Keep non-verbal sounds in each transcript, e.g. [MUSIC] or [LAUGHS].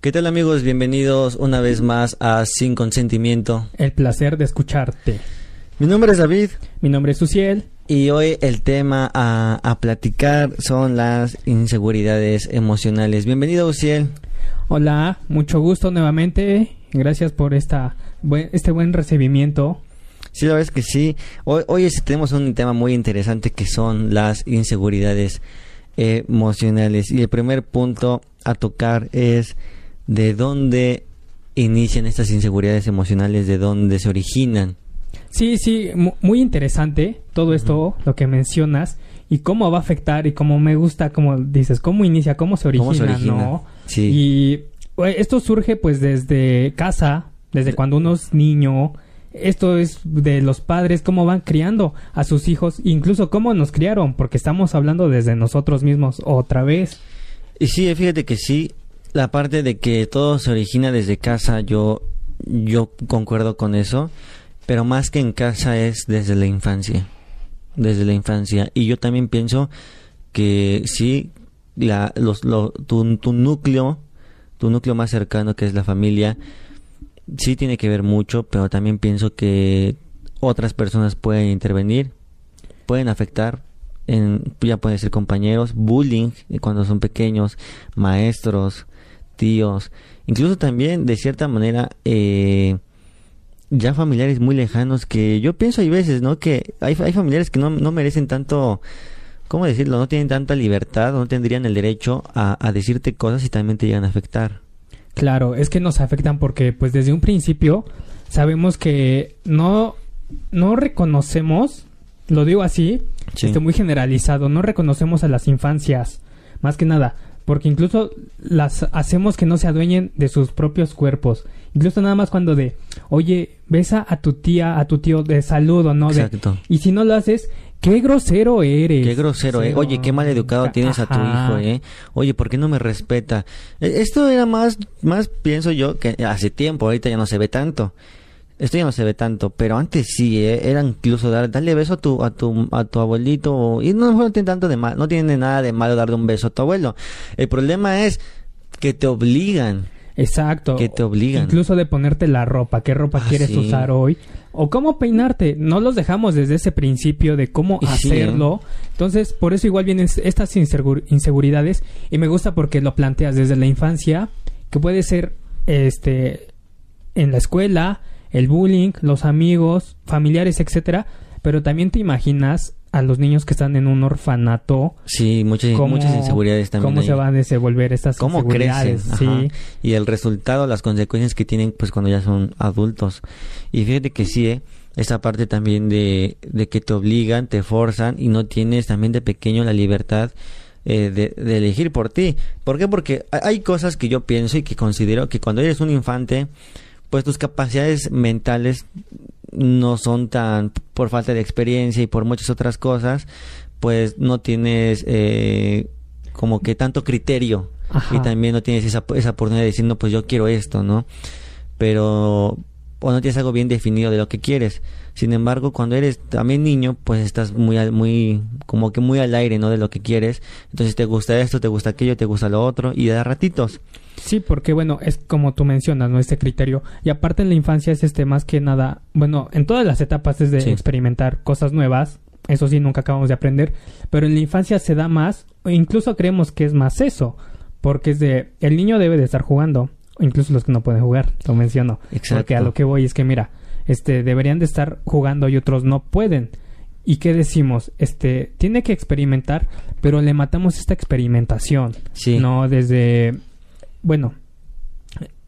¿Qué tal amigos? Bienvenidos una vez más a Sin Consentimiento. El placer de escucharte. Mi nombre es David. Mi nombre es Suciel. Y hoy el tema a, a platicar son las inseguridades emocionales. Bienvenido, Uciel. Hola, mucho gusto nuevamente. Gracias por esta este buen recibimiento. Sí, la verdad es que sí. Hoy, hoy tenemos un tema muy interesante que son las inseguridades emocionales. Y el primer punto a tocar es de dónde inician estas inseguridades emocionales, de dónde se originan. Sí, sí, muy interesante todo esto, lo que mencionas, y cómo va a afectar, y cómo me gusta, como dices, cómo inicia, cómo se origina, ¿no? Sí. Y esto surge pues desde casa, desde cuando uno es niño, esto es de los padres, cómo van criando a sus hijos, incluso cómo nos criaron, porque estamos hablando desde nosotros mismos otra vez. Y sí, fíjate que sí, la parte de que todo se origina desde casa, yo, yo concuerdo con eso, pero más que en casa es desde la infancia, desde la infancia. Y yo también pienso que sí, la, los, tu, tu núcleo, tu núcleo más cercano que es la familia, sí tiene que ver mucho, pero también pienso que otras personas pueden intervenir, pueden afectar, en, ya pueden ser compañeros, bullying eh, cuando son pequeños, maestros, tíos, incluso también de cierta manera eh, ya familiares muy lejanos que yo pienso hay veces, ¿no? Que hay, hay familiares que no, no merecen tanto, ¿cómo decirlo? No tienen tanta libertad, no tendrían el derecho a, a decirte cosas y también te llegan a afectar. Claro, es que nos afectan porque pues desde un principio sabemos que no, no reconocemos, lo digo así, este, muy generalizado, no reconocemos a las infancias, más que nada, porque incluso las hacemos que no se adueñen de sus propios cuerpos. Incluso nada más cuando de, oye, besa a tu tía, a tu tío de saludo, ¿no? Exacto. y si no lo haces, qué grosero eres. Qué grosero, ¿eh? Oye, qué mal educado tienes a tu hijo, ¿eh? Oye, ¿por qué no me respeta? E, esto era más, más pienso yo que hace tiempo, ahorita ya no se ve tanto. Esto ya no se ve tanto, pero antes sí, ¿eh? era incluso dar, darle beso a tu, a tu, a tu abuelito, y no, no tiene tanto de mal, no tiene nada de malo darle un beso a tu abuelo. El problema es que te obligan. Exacto. Que te obligan. Incluso de ponerte la ropa, qué ropa ah, quieres usar hoy, o cómo peinarte. No los dejamos desde ese principio de cómo hacerlo. Entonces, por eso igual vienen estas inseguridades, y me gusta porque lo planteas desde la infancia, que puede ser, este, en la escuela, el bullying, los amigos, familiares, etcétera, pero también te imaginas a los niños que están en un orfanato. Sí, muchas, muchas inseguridades también. ¿Cómo se van a desenvolver estas ¿Cómo inseguridades? Crecen? Sí. Y el resultado, las consecuencias que tienen pues cuando ya son adultos. Y fíjate que sí, ¿eh? esa parte también de, de que te obligan, te forzan y no tienes también de pequeño la libertad eh, de, de, elegir por ti. ¿Por qué? Porque hay cosas que yo pienso y que considero que cuando eres un infante pues tus capacidades mentales no son tan por falta de experiencia y por muchas otras cosas, pues no tienes eh, como que tanto criterio y también no tienes esa, esa oportunidad de decir, no, pues yo quiero esto, ¿no? Pero o no tienes algo bien definido de lo que quieres. Sin embargo, cuando eres también niño, pues estás muy, muy, como que muy al aire, ¿no? De lo que quieres. Entonces te gusta esto, te gusta aquello, te gusta lo otro y da ratitos. Sí, porque bueno, es como tú mencionas, ¿no? Este criterio. Y aparte en la infancia es este más que nada, bueno, en todas las etapas es de experimentar cosas nuevas. Eso sí, nunca acabamos de aprender. Pero en la infancia se da más, incluso creemos que es más eso. Porque es de, el niño debe de estar jugando incluso los que no pueden jugar, lo menciono. Exacto. Porque a lo que voy es que mira, este deberían de estar jugando y otros no pueden. ¿Y qué decimos? Este tiene que experimentar, pero le matamos esta experimentación. Sí. No desde bueno,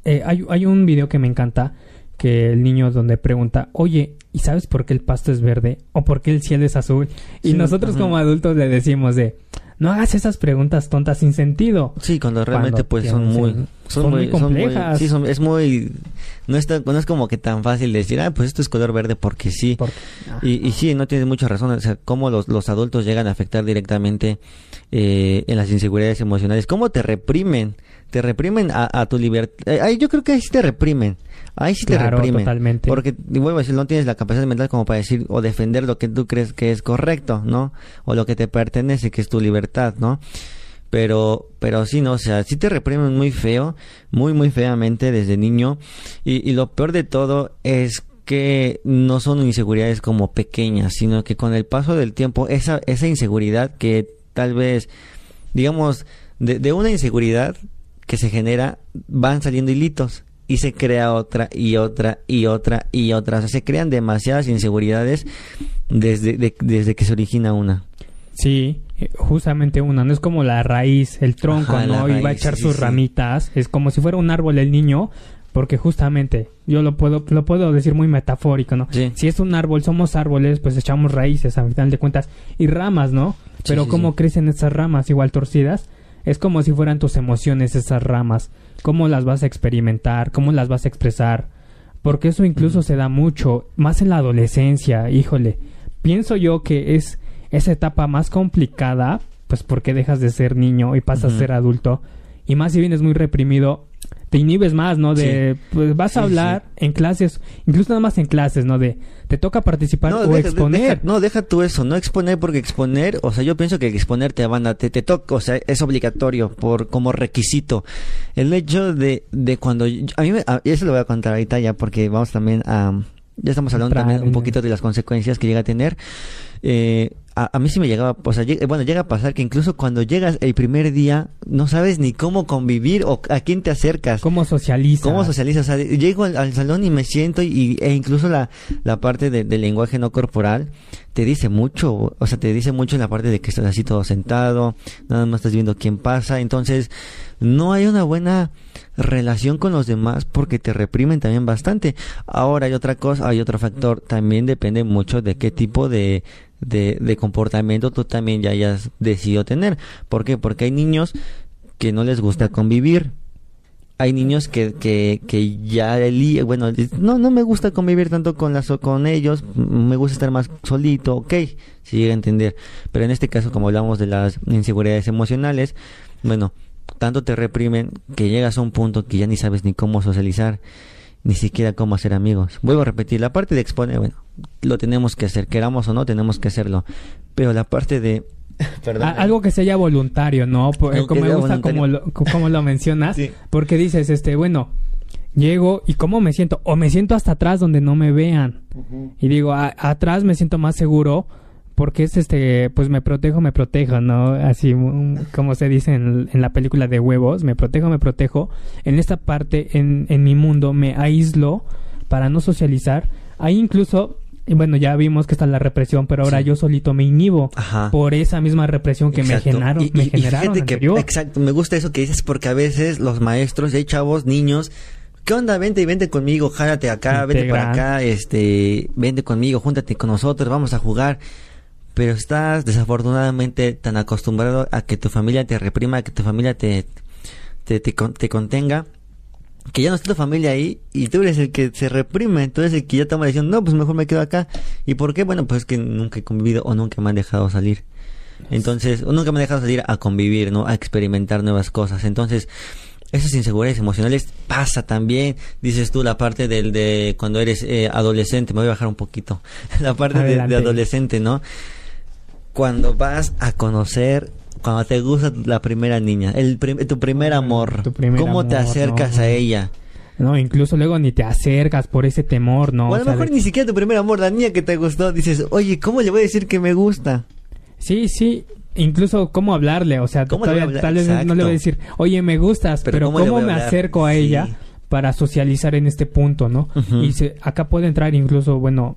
eh, hay, hay un video que me encanta que el niño donde pregunta, oye, ¿y sabes por qué el pasto es verde? ¿O por qué el cielo es azul? Y nosotros como adultos le decimos de, no hagas esas preguntas tontas sin sentido. Sí, cuando realmente pues son muy son, muy complejas. sí, es muy no es, no es como que tan fácil decir, ah, pues esto es color verde porque sí. y, y, sí, no tienes mucha razón, o sea, cómo los, los adultos llegan a afectar directamente eh, en las inseguridades emocionales, cómo te reprimen, te reprimen a, a tu libertad. Eh, yo creo que ahí sí te reprimen. Ahí sí te reprimen. Totalmente. Porque, vuelvo a decir, no tienes la capacidad mental como para decir o defender lo que tú crees que es correcto, ¿no? O lo que te pertenece, que es tu libertad, ¿no? pero pero sí no o sea sí te reprimen muy feo muy muy feamente desde niño y, y lo peor de todo es que no son inseguridades como pequeñas sino que con el paso del tiempo esa esa inseguridad que tal vez digamos de, de una inseguridad que se genera van saliendo hilitos y se crea otra y otra y otra y otra. O sea, se crean demasiadas inseguridades desde, desde que se origina una. Sí, eh, justamente una, no es como la raíz, el tronco, ¿no? y va a echar sus ramitas, es como si fuera un árbol el niño, porque justamente, yo lo puedo, lo puedo decir muy metafórico, ¿no? Si es un árbol, somos árboles, pues echamos raíces, a final de cuentas, y ramas, ¿no? Pero cómo crecen esas ramas igual torcidas, es como si fueran tus emociones esas ramas, cómo las vas a experimentar, cómo las vas a expresar, porque eso incluso se da mucho, más en la adolescencia, híjole, pienso yo que es esa etapa más complicada, pues porque dejas de ser niño y pasas a ser adulto, y más si vienes muy reprimido, te inhibes más, ¿no? De, pues vas a hablar en clases, incluso nada más en clases, ¿no? De, te toca participar o exponer. no, deja tú eso, no exponer porque exponer, o sea, yo pienso que exponer te van a, te, te toca, o sea, es obligatorio por, como requisito. El hecho de, de cuando, a mí, me, eso lo voy a contar ahorita ya porque vamos también a, ya estamos hablando también un poquito de las consecuencias que llega a tener. Eh, a, mí sí me llegaba, o sea, bueno, llega a pasar que incluso cuando llegas el primer día no sabes ni cómo convivir o a quién te acercas. ¿Cómo socializas? ¿Cómo socializas? O sea, llego al, salón y me siento y, e incluso la, la parte del lenguaje no corporal te dice mucho, o sea, te dice mucho en la parte de que estás así todo sentado, nada más estás viendo quién pasa, entonces no hay una buena relación con los demás porque te reprimen también bastante. Ahora hay otra cosa, hay otro factor, también depende mucho de qué tipo de, de, de comportamiento tú también ya hayas decidido tener. ¿Por qué? Porque hay niños que no les gusta convivir. Hay niños que, que, que ya, el, bueno, no, no me gusta convivir tanto con, las, con ellos, me gusta estar más solito, ok, si llega a entender. Pero en este caso, como hablamos de las inseguridades emocionales, bueno, tanto te reprimen que llegas a un punto que ya ni sabes ni cómo socializar ni siquiera cómo hacer amigos. Vuelvo a repetir, la parte de exponer, bueno, lo tenemos que hacer, queramos o no, tenemos que hacerlo. Pero la parte de... [LAUGHS] Perdón, algo que sea voluntario, ¿no? como me gusta como lo, como lo mencionas, porque dices, este, bueno, llego y cómo me siento, o me siento hasta atrás donde no me vean. Y digo, atrás me siento más seguro porque es este, pues me protejo, me protejo, ¿no? Así como se dice en, la película de huevos, me protejo, me protejo. En esta parte, en, en mi mundo, me aíslo para no socializar. Ahí incluso y bueno, ya vimos que está la represión, pero ahora yo solito me inhibo por esa misma represión que me generaron. me generaron que, exacto, me gusta eso que dices porque a veces los maestros, hay chavos, niños, ¿qué onda? Vente y vente conmigo, jálate acá, vente para acá, este, vente conmigo, júntate con nosotros, vamos a jugar pero estás desafortunadamente tan acostumbrado a que tu familia te reprima, a que tu familia te, te, te, contenga, que ya no está tu familia ahí y tú eres el que se reprime, entonces el que ya toma la decisión, no, pues mejor me quedo acá. ¿Y por qué? Bueno, pues es que nunca he convivido o nunca me han dejado salir. Entonces, o nunca me han dejado salir a convivir, ¿no? A experimentar nuevas cosas. Entonces, esas inseguridades emocionales pasa también, dices tú, la parte del de cuando eres eh, adolescente, me voy a bajar un poquito, [LAUGHS] la parte de, de, adolescente, ¿no? Cuando vas a conocer, cuando te gusta la primera niña, el tu primer amor, ¿cómo te acercas a ella? No, incluso luego ni te acercas por ese temor, ¿no? O a lo mejor ni siquiera tu primer amor, la niña que te gustó, dices, oye, ¿cómo le voy a decir que me gusta? Sí, sí, incluso cómo hablarle, o sea, todavía, tal vez no le voy a decir, oye, me gustas, pero, ¿cómo, me acerco a ella para socializar en este punto, ¿no? Y se, acá puede entrar incluso, bueno,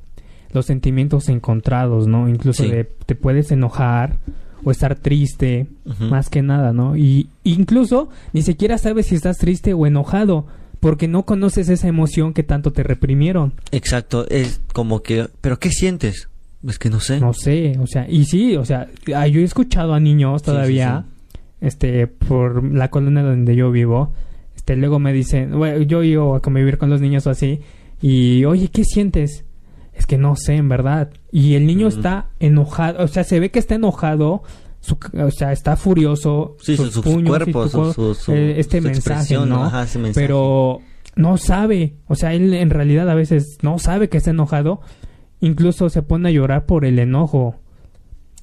los sentimientos encontrados, ¿no? Incluso te puedes enojar o estar triste, más que nada, ¿no? Y incluso ni siquiera sabes si estás triste o enojado, porque no conoces esa emoción que tanto te reprimieron. Exacto, es como que, pero ¿qué sientes? Es que no sé. No sé, o sea, y sí, o sea, ah, yo he escuchado a niños todavía, este, por la colonia donde yo vivo, este, luego me dicen, bueno, yo iba a convivir con los niños o así, y oye, ¿qué sientes? Es que no sé, en verdad. Y el niño está enojado, o sea, se ve que está enojado, o sea, está furioso, sí, sus, cuerpos, eh, este mensaje, ¿no? Pero no sabe, o sea, él en realidad a veces no sabe que está enojado, incluso se pone a llorar por el enojo.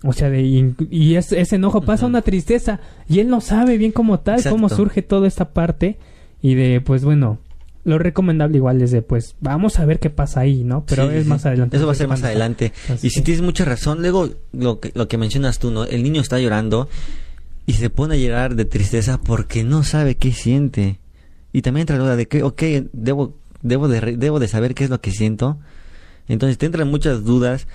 O sea, de, y, ese enojo pasa una tristeza y él no sabe bien como tal cómo surge toda esta parte y de, pues bueno, lo recomendable igual es de, pues, vamos a ver qué pasa ahí, ¿no? Pero es más adelante. Eso va a ser más adelante. y si tienes mucha razón, luego lo que, lo que mencionas tú, ¿no? El niño está llorando y se pone a llorar de tristeza porque no sabe qué siente. Y también entra la duda de que, ok, debo, debo, de, debo de saber qué es lo que siento. Entonces te entran muchas dudas,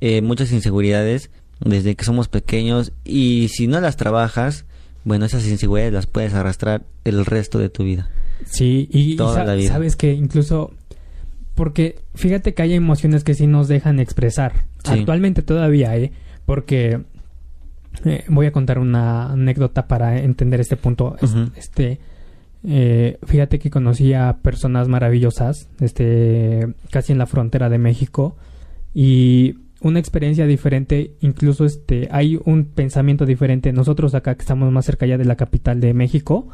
eh, muchas inseguridades desde que somos pequeños y si no las trabajas, bueno, esas inseguridades las puedes arrastrar el resto de tu vida. Sí, y, sabes que incluso porque fíjate que hay emociones que sí nos dejan expresar. Actualmente todavía, ¿eh? Porque eh, voy a contar una anécdota para entender este punto. Este, eh, fíjate que conocí a personas maravillosas, este, casi en la frontera de México y una experiencia diferente, incluso este, hay un pensamiento diferente. Nosotros acá que estamos más cerca ya de la capital de México,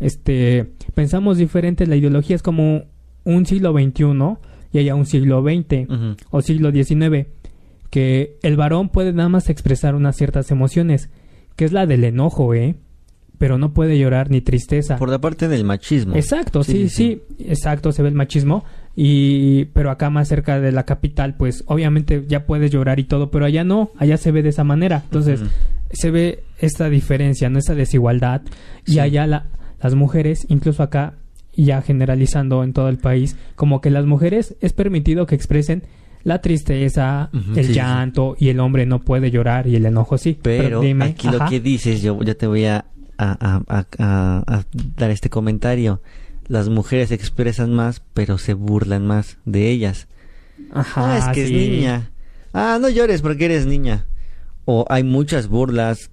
este, pensamos diferente. La ideología es como un siglo XXI y hay un siglo XX o siglo XIX, que el varón puede nada más expresar unas ciertas emociones, que es la del enojo, ¿eh? pero no puede llorar ni tristeza. Por la parte del machismo. Exacto, sí, sí, exacto, se ve el machismo. Y, pero acá más cerca de la capital, pues obviamente ya puedes llorar y todo, pero allá no, allá se ve de esa manera. Entonces, se ve esta diferencia, ¿no? Esa desigualdad. Y allá la, las mujeres, incluso acá, ya generalizando en todo el país, como que las mujeres es permitido que expresen la tristeza, el llanto y el hombre no puede llorar y el enojo sí. Pero, aquí lo que dices, yo ya te voy a a, a, dar este comentario. Las mujeres expresan más, pero se burlan más de ellas. Ajá, ah, es que es niña. Ah, no llores porque eres niña. O hay muchas burlas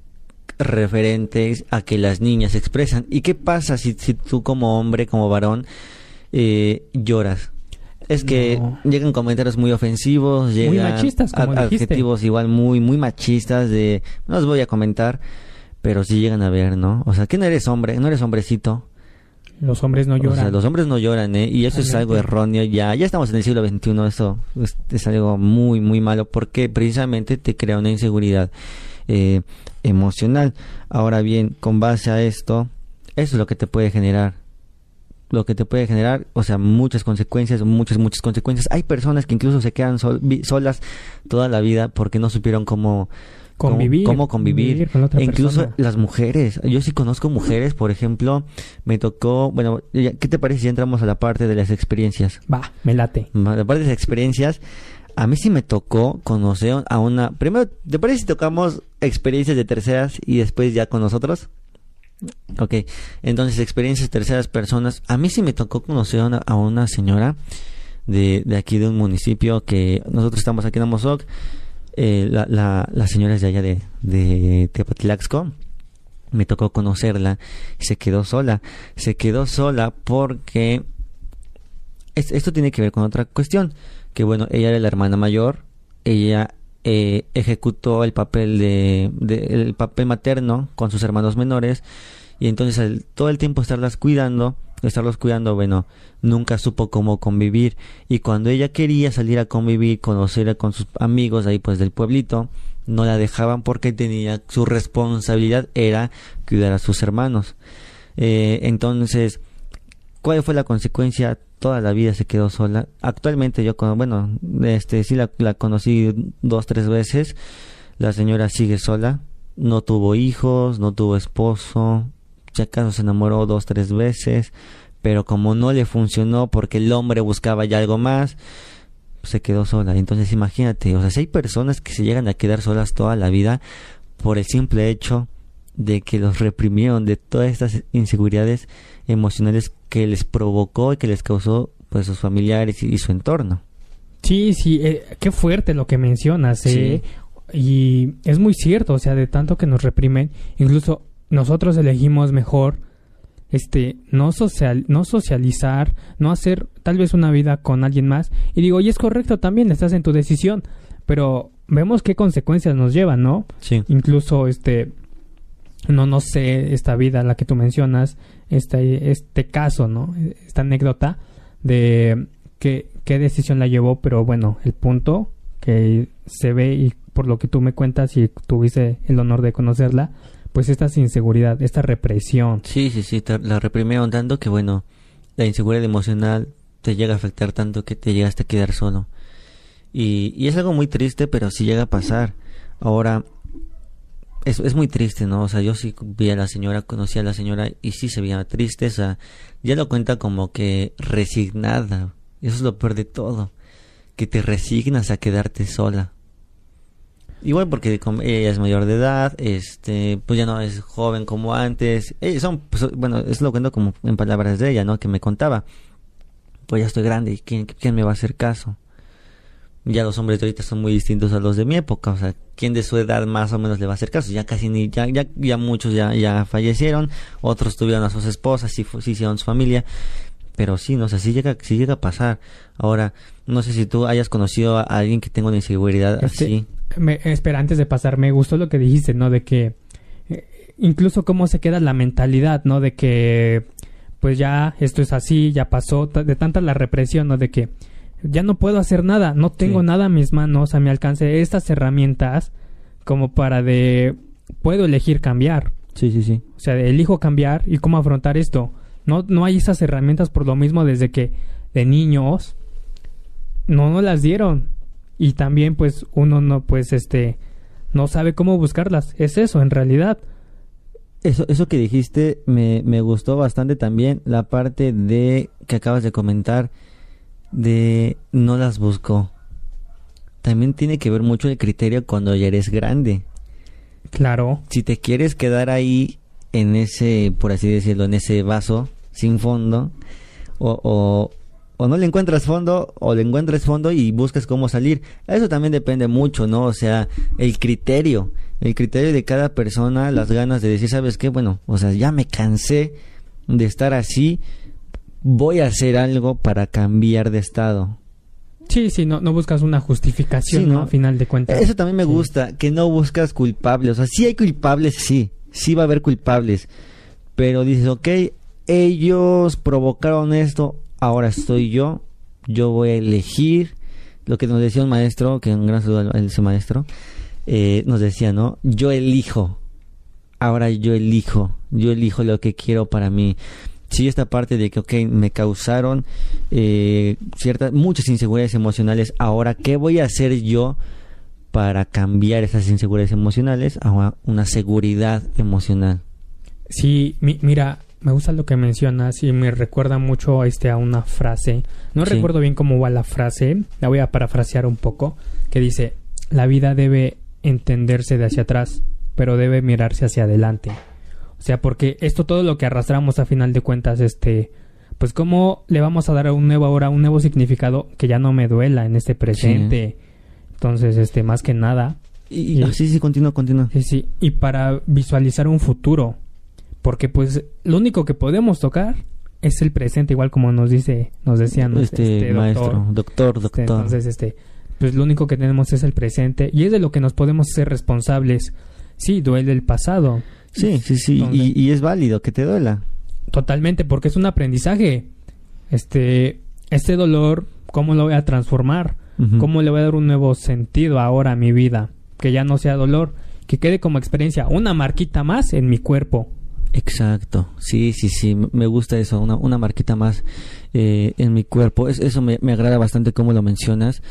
referentes a que las niñas expresan. ¿Y qué pasa si, si tú como hombre, como varón, eh, lloras? Es que llegan comentarios muy ofensivos, llegan muy machistas, adjetivos igual muy muy machistas de no los voy a comentar, pero sí llegan a ver, ¿no? O sea, que no eres hombre, no eres hombrecito. Los hombres no lloran. O sea, los hombres no lloran, ¿eh? Y eso es algo erróneo. Ya, ya estamos en el siglo XXI. Eso es, algo muy, muy malo porque precisamente te crea una inseguridad eh, emocional. Ahora bien, con base a esto, eso es lo que te puede generar. Lo que te puede generar, o sea, muchas consecuencias, muchas, muchas consecuencias. Hay personas que incluso se quedan solas toda la vida porque no supieron cómo convivir, cómo, convivir, incluso las mujeres. Yo sí conozco mujeres, por ejemplo, me tocó, bueno, ¿qué te parece si entramos a la parte de las experiencias? Va, me late. La parte de las experiencias, a mí sí me tocó conocer a una, primero, ¿te parece si tocamos experiencias de terceras y después ya con nosotros? Ok, entonces experiencias de terceras personas. A mí sí me tocó conocer a una, a una señora de, de aquí de un municipio que nosotros estamos aquí en Amozoc eh, la, la, señora de allá de, de Tepatlaxco, me tocó conocerla se quedó sola. Se quedó sola porque esto tiene que ver con otra cuestión. Que bueno, ella era la hermana mayor, ella eh, ejecutó el papel de, el papel materno con sus hermanos menores y entonces todo el tiempo estarlas cuidando estarlos cuidando, bueno, nunca supo cómo convivir y cuando ella quería salir a convivir, conocer con sus amigos ahí pues del pueblito, no la dejaban porque tenía su responsabilidad era cuidar a sus hermanos. Eh, entonces, ¿cuál fue la consecuencia? Toda la vida se quedó sola. Actualmente yo, bueno, este sí la, conocí dos, tres veces. La señora sigue sola. No tuvo hijos, no tuvo esposo, si acaso se enamoró dos, tres veces, pero como no le funcionó porque el hombre buscaba ya algo más, se quedó sola. Entonces imagínate, o sea, si hay personas que se llegan a quedar solas toda la vida por el simple hecho de que los reprimieron de todas estas inseguridades emocionales que les provocó y que les causó pues sus familiares y, su entorno. Sí, sí, eh, qué fuerte lo que mencionas, eh. Y es muy cierto, o sea, de tanto que nos reprimen, incluso nosotros elegimos mejor este no social no socializar no hacer tal vez una vida con alguien más y digo y es correcto también estás en tu decisión pero vemos qué consecuencias nos llevan no sí. incluso este no no sé esta vida la que tú mencionas este este caso no esta anécdota de qué qué decisión la llevó pero bueno el punto que se ve y por lo que tú me cuentas y tuviste el honor de conocerla, pues esta inseguridad, esta represión. Sí, sí, sí, la reprimieron tanto que bueno, la inseguridad emocional te llega a afectar tanto que te llegaste a quedar solo. Y, y es algo muy triste, pero sí llega a pasar. Ahora, es, es muy triste, ¿no? O sea, yo sí vi a la señora, conocí a la señora y sí se veía triste, o sea, ya lo cuenta como que resignada. Eso es lo peor de todo, que te resignas a quedarte sola. Igual porque ella es mayor de edad, este, pues ya no es joven como antes. son, pues, bueno, eso lo cuento como en palabras de ella, ¿no? Que me contaba. Pues ya estoy grande y ¿quién, quién me va a hacer caso? Ya los hombres de ahorita son muy distintos a los de mi época, o sea, ¿quién de su edad más o menos le va a hacer caso? Ya casi ni, ya, ya, ya muchos ya, ya fallecieron, otros tuvieron a sus esposas, sí, sí hicieron su familia, pero sí, no sé, sí llega, sí llega a pasar. Ahora, no sé si tú hayas conocido a alguien que tenga una inseguridad este, así. Me, espera, antes de pasar, me gustó lo que dijiste, ¿no? De que eh, incluso cómo se queda la mentalidad, ¿no? De que pues ya esto es así, ya pasó, de tanta la represión, ¿no? De que ya no puedo hacer nada, no tengo nada a mis manos, a mi alcance, estas herramientas como para de puedo elegir cambiar. Sí, sí, sí. O sea, elijo cambiar y cómo afrontar esto. No, no hay esas herramientas por lo mismo desde que de niños no nos las dieron. Y también pues uno no pues este no sabe cómo buscarlas. Es eso en realidad. Eso, eso que dijiste me, me gustó bastante también. La parte de que acabas de comentar de no las buscó. También tiene que ver mucho el criterio cuando ya eres grande. Claro. Si te quieres quedar ahí en ese, por así decirlo, en ese vaso sin fondo, o, o, o no le encuentras fondo, o le encuentras fondo y buscas cómo salir. Eso también depende mucho, ¿no? O sea, el criterio, el criterio de cada persona, las ganas de decir, ¿sabes qué? Bueno, o sea, ya me cansé de estar así, voy a hacer algo para cambiar de estado. Sí, sí, no, no buscas una justificación, ¿no? A final de cuentas. Eso también me gusta, que no buscas culpables. O sea, sí hay culpables, sí, sí va a haber culpables. Pero dices, ok, ellos provocaron esto, ahora estoy yo, yo voy a elegir lo que nos decía un maestro, que un gran saludo a ese maestro, eh, nos decía, ¿no? Yo elijo, ahora yo elijo, yo elijo lo que quiero para mí sí esta parte de que, ok, me causaron eh, ciertas, muchas inseguridades emocionales, ahora, ¿qué voy a hacer yo para cambiar esas inseguridades emocionales a una seguridad emocional? Sí, mira, me gusta lo que mencionas y me recuerda mucho este, a una frase. No recuerdo bien cómo va la frase, la voy a parafrasear un poco, que dice, la vida debe entenderse de hacia atrás, pero debe mirarse hacia adelante. O sea, porque esto todo lo que arrastramos a final de cuentas, este, pues cómo le vamos a dar a un nuevo ahora, un nuevo significado que ya no me duela en este presente. Entonces, este, más que nada. Y, sí, sí, continúa, continúa. Sí, sí. Y para visualizar un futuro. Porque pues lo único que podemos tocar es el presente, igual como nos dice, nos decían este, este maestro, doctor, doctor. entonces, este, pues lo único que tenemos es el presente y es de lo que nos podemos ser responsables. Sí, duele el pasado, Sí, sí, sí, y, es válido que te duela. Totalmente, porque es un aprendizaje. Este, este dolor, ¿cómo lo voy a transformar? ¿Cómo le voy a dar un nuevo sentido ahora a mi vida? Que ya no sea dolor, que quede como experiencia, una marquita más en mi cuerpo. Exacto, sí, sí, sí, me gusta eso, una, una marquita más eh, en mi cuerpo. Es, eso me, me agrada bastante cómo lo mencionas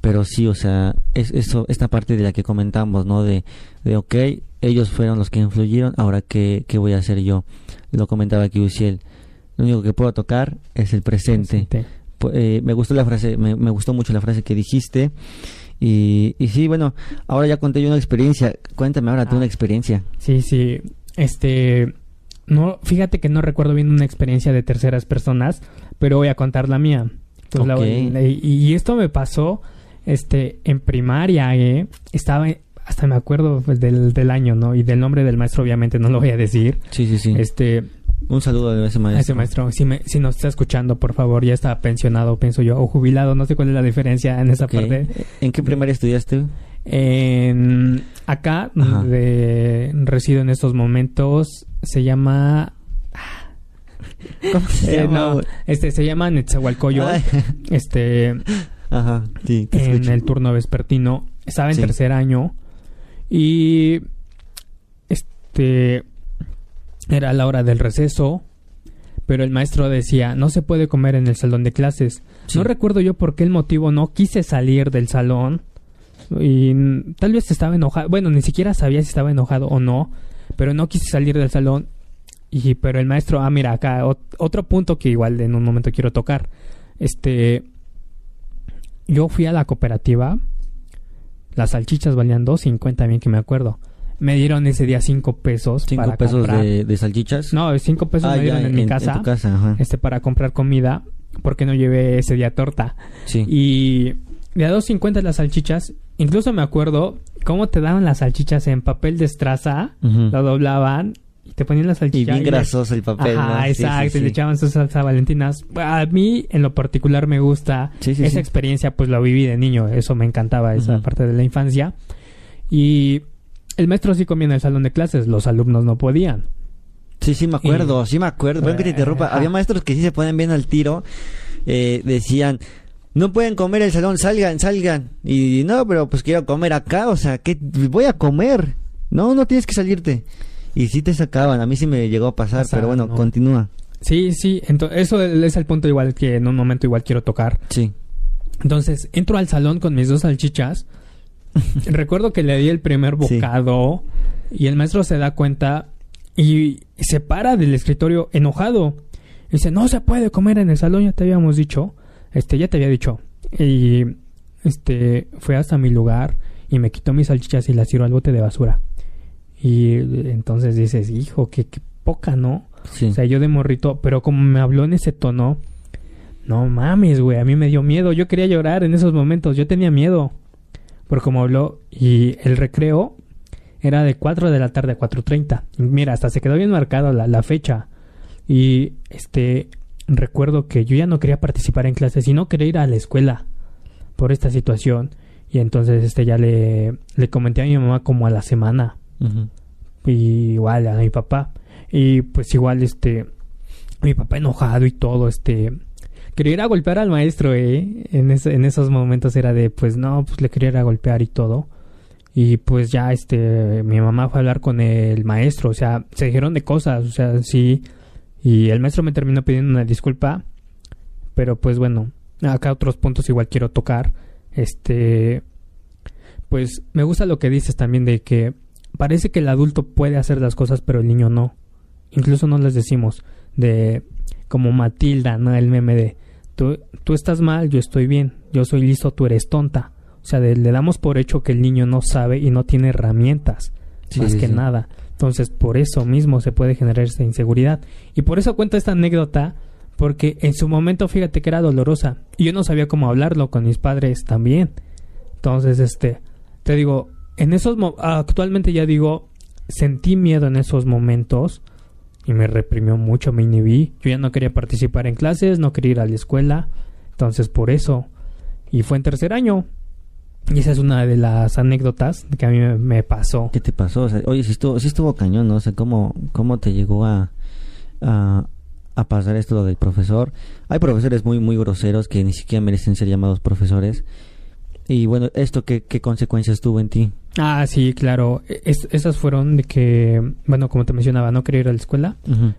pero sí, o sea, es eso, esta parte de la que comentamos, ¿no? De, de ok, ellos fueron los que influyeron, ahora qué, qué voy a hacer yo. Lo comentaba aquí Uciel. Lo único que puedo tocar es el presente. Eh, me gustó la frase, me, me, gustó mucho la frase que dijiste. Y, y sí, bueno, ahora ya conté yo una experiencia. Cuéntame ahora tú una ah. experiencia. Sí, sí. Este, no, fíjate que no recuerdo bien una experiencia de terceras personas, pero voy a contar la mía. y, esto me pasó este, en primaria, eh, estaba, hasta me acuerdo pues, del, del año, ¿no? Y del nombre del maestro, obviamente, no lo voy a decir. Sí, sí, sí. Este, un saludo a ese maestro. A ese maestro. Si, me, si nos está escuchando, por favor, ya está pensionado, pienso yo, o jubilado, no sé cuál es la diferencia en esa parte. ¿En qué primaria estudiaste? En, acá, de, resido en estos momentos, se llama... ¿Cómo se eh, llama? este, se llama Netzahualcoyo. Este... Ajá, sí, en el turno vespertino. estaba en tercer año y este era la hora del receso, pero el maestro decía, no se puede comer en el salón de clases. No recuerdo yo por qué el motivo no quise salir del salón y tal vez estaba enojado, bueno, ni siquiera sabía si estaba enojado o no, pero no quise salir del salón y pero el maestro, ah, mira, acá otro punto que igual en un momento quiero tocar. Este yo fui a la cooperativa, las salchichas valían 2.50, bien que me acuerdo. Me dieron ese día 5 pesos. ¿5 pesos de, salchichas? No, 5 pesos ah, me dieron en, mi casa. Este, para comprar comida, porque no llevé ese día torta. Sí. Y de a 2.50 las salchichas, incluso me acuerdo cómo te daban las salchichas en papel de estraza, lo doblaban te ponían la salchicha. Y bien grasoso el papel. Ajá, exacto. Y le echaban su salsa valentinas. A mí, en lo particular, me gusta esa experiencia, pues la viví de niño. Eso me encantaba, esa parte de la infancia. Y el maestro sí comía en el salón de clases, los alumnos no podían. Sí, sí me acuerdo, sí me acuerdo. Perdón que te interrumpa. Había maestros que sí se ponen bien al tiro. Eh, decían, no pueden comer el salón, salgan, salgan. Y no, pero pues quiero comer acá, o sea, ¿qué voy a comer? No, no tienes que salirte. Y sí te sacaban, a mí sí me llegó a pasar, pero bueno, continúa. Sí, sí, entonces eso es el punto igual que en un momento igual quiero tocar. Sí. Entonces, entro al salón con mis dos salchichas. [LAUGHS] Recuerdo que le di el primer bocado y el maestro se da cuenta y se para del escritorio enojado. Y dice, no se puede comer en el salón, ya te habíamos dicho. Este, ya te había dicho. Y este, fue hasta mi lugar y me quitó mis salchichas y las tiró al bote de basura. Y entonces dices, hijo, qué, poca, ¿no? O sea, yo de morrito, pero como me habló en ese tono, no mames, güey, a mí me dio miedo. Yo quería llorar en esos momentos, yo tenía miedo. Por como habló, y el recreo era de 4 de la tarde a 4.30. Mira, hasta se quedó bien marcada la, la fecha. Y este, recuerdo que yo ya no quería participar en clases y no quería ir a la escuela por esta situación. Y entonces este ya le, le comenté a mi mamá como a la semana y igual a mi papá. Y pues igual este mi papá enojado y todo, este quería ir a golpear al maestro, eh. En, en esos momentos era de pues no, pues le quería ir a golpear y todo. Y pues ya este mi mamá fue a hablar con el maestro, o sea, se dijeron de cosas, o sea, sí. Y el maestro me terminó pidiendo una disculpa. Pero pues bueno, acá otros puntos igual quiero tocar. Este pues me gusta lo que dices también de que parece que el adulto puede hacer las cosas, pero el niño no. Incluso no les decimos de como Matilda, ¿no? El meme de tú, tú estás mal, yo estoy bien, yo soy listo, tú eres tonta. O sea, le damos por hecho que el niño no sabe y no tiene herramientas, más que nada. Entonces, por eso mismo se puede generar esta inseguridad. Y por eso cuento esta anécdota, porque en su momento, fíjate que era dolorosa. Y yo no sabía cómo hablarlo con mis padres también. Entonces, este, te digo, en esos actualmente ya digo, sentí miedo en esos momentos y me reprimió mucho, me inhibí. Yo ya no quería participar en clases, no quería ir a la escuela, entonces por eso. Y fue en tercer año. Y esa es una de las anécdotas que a mí me, pasó. ¿Qué te pasó? oye, si estuvo, si estuvo cañón, ¿no? O sea, ¿cómo, cómo te llegó a, a, pasar esto del profesor? Hay profesores muy, muy groseros que ni siquiera merecen ser llamados profesores. Y bueno, ¿esto qué, qué consecuencias tuvo en ti? Ah, sí, claro. E, esas fueron de que, bueno, como te mencionaba, no quería ir a la escuela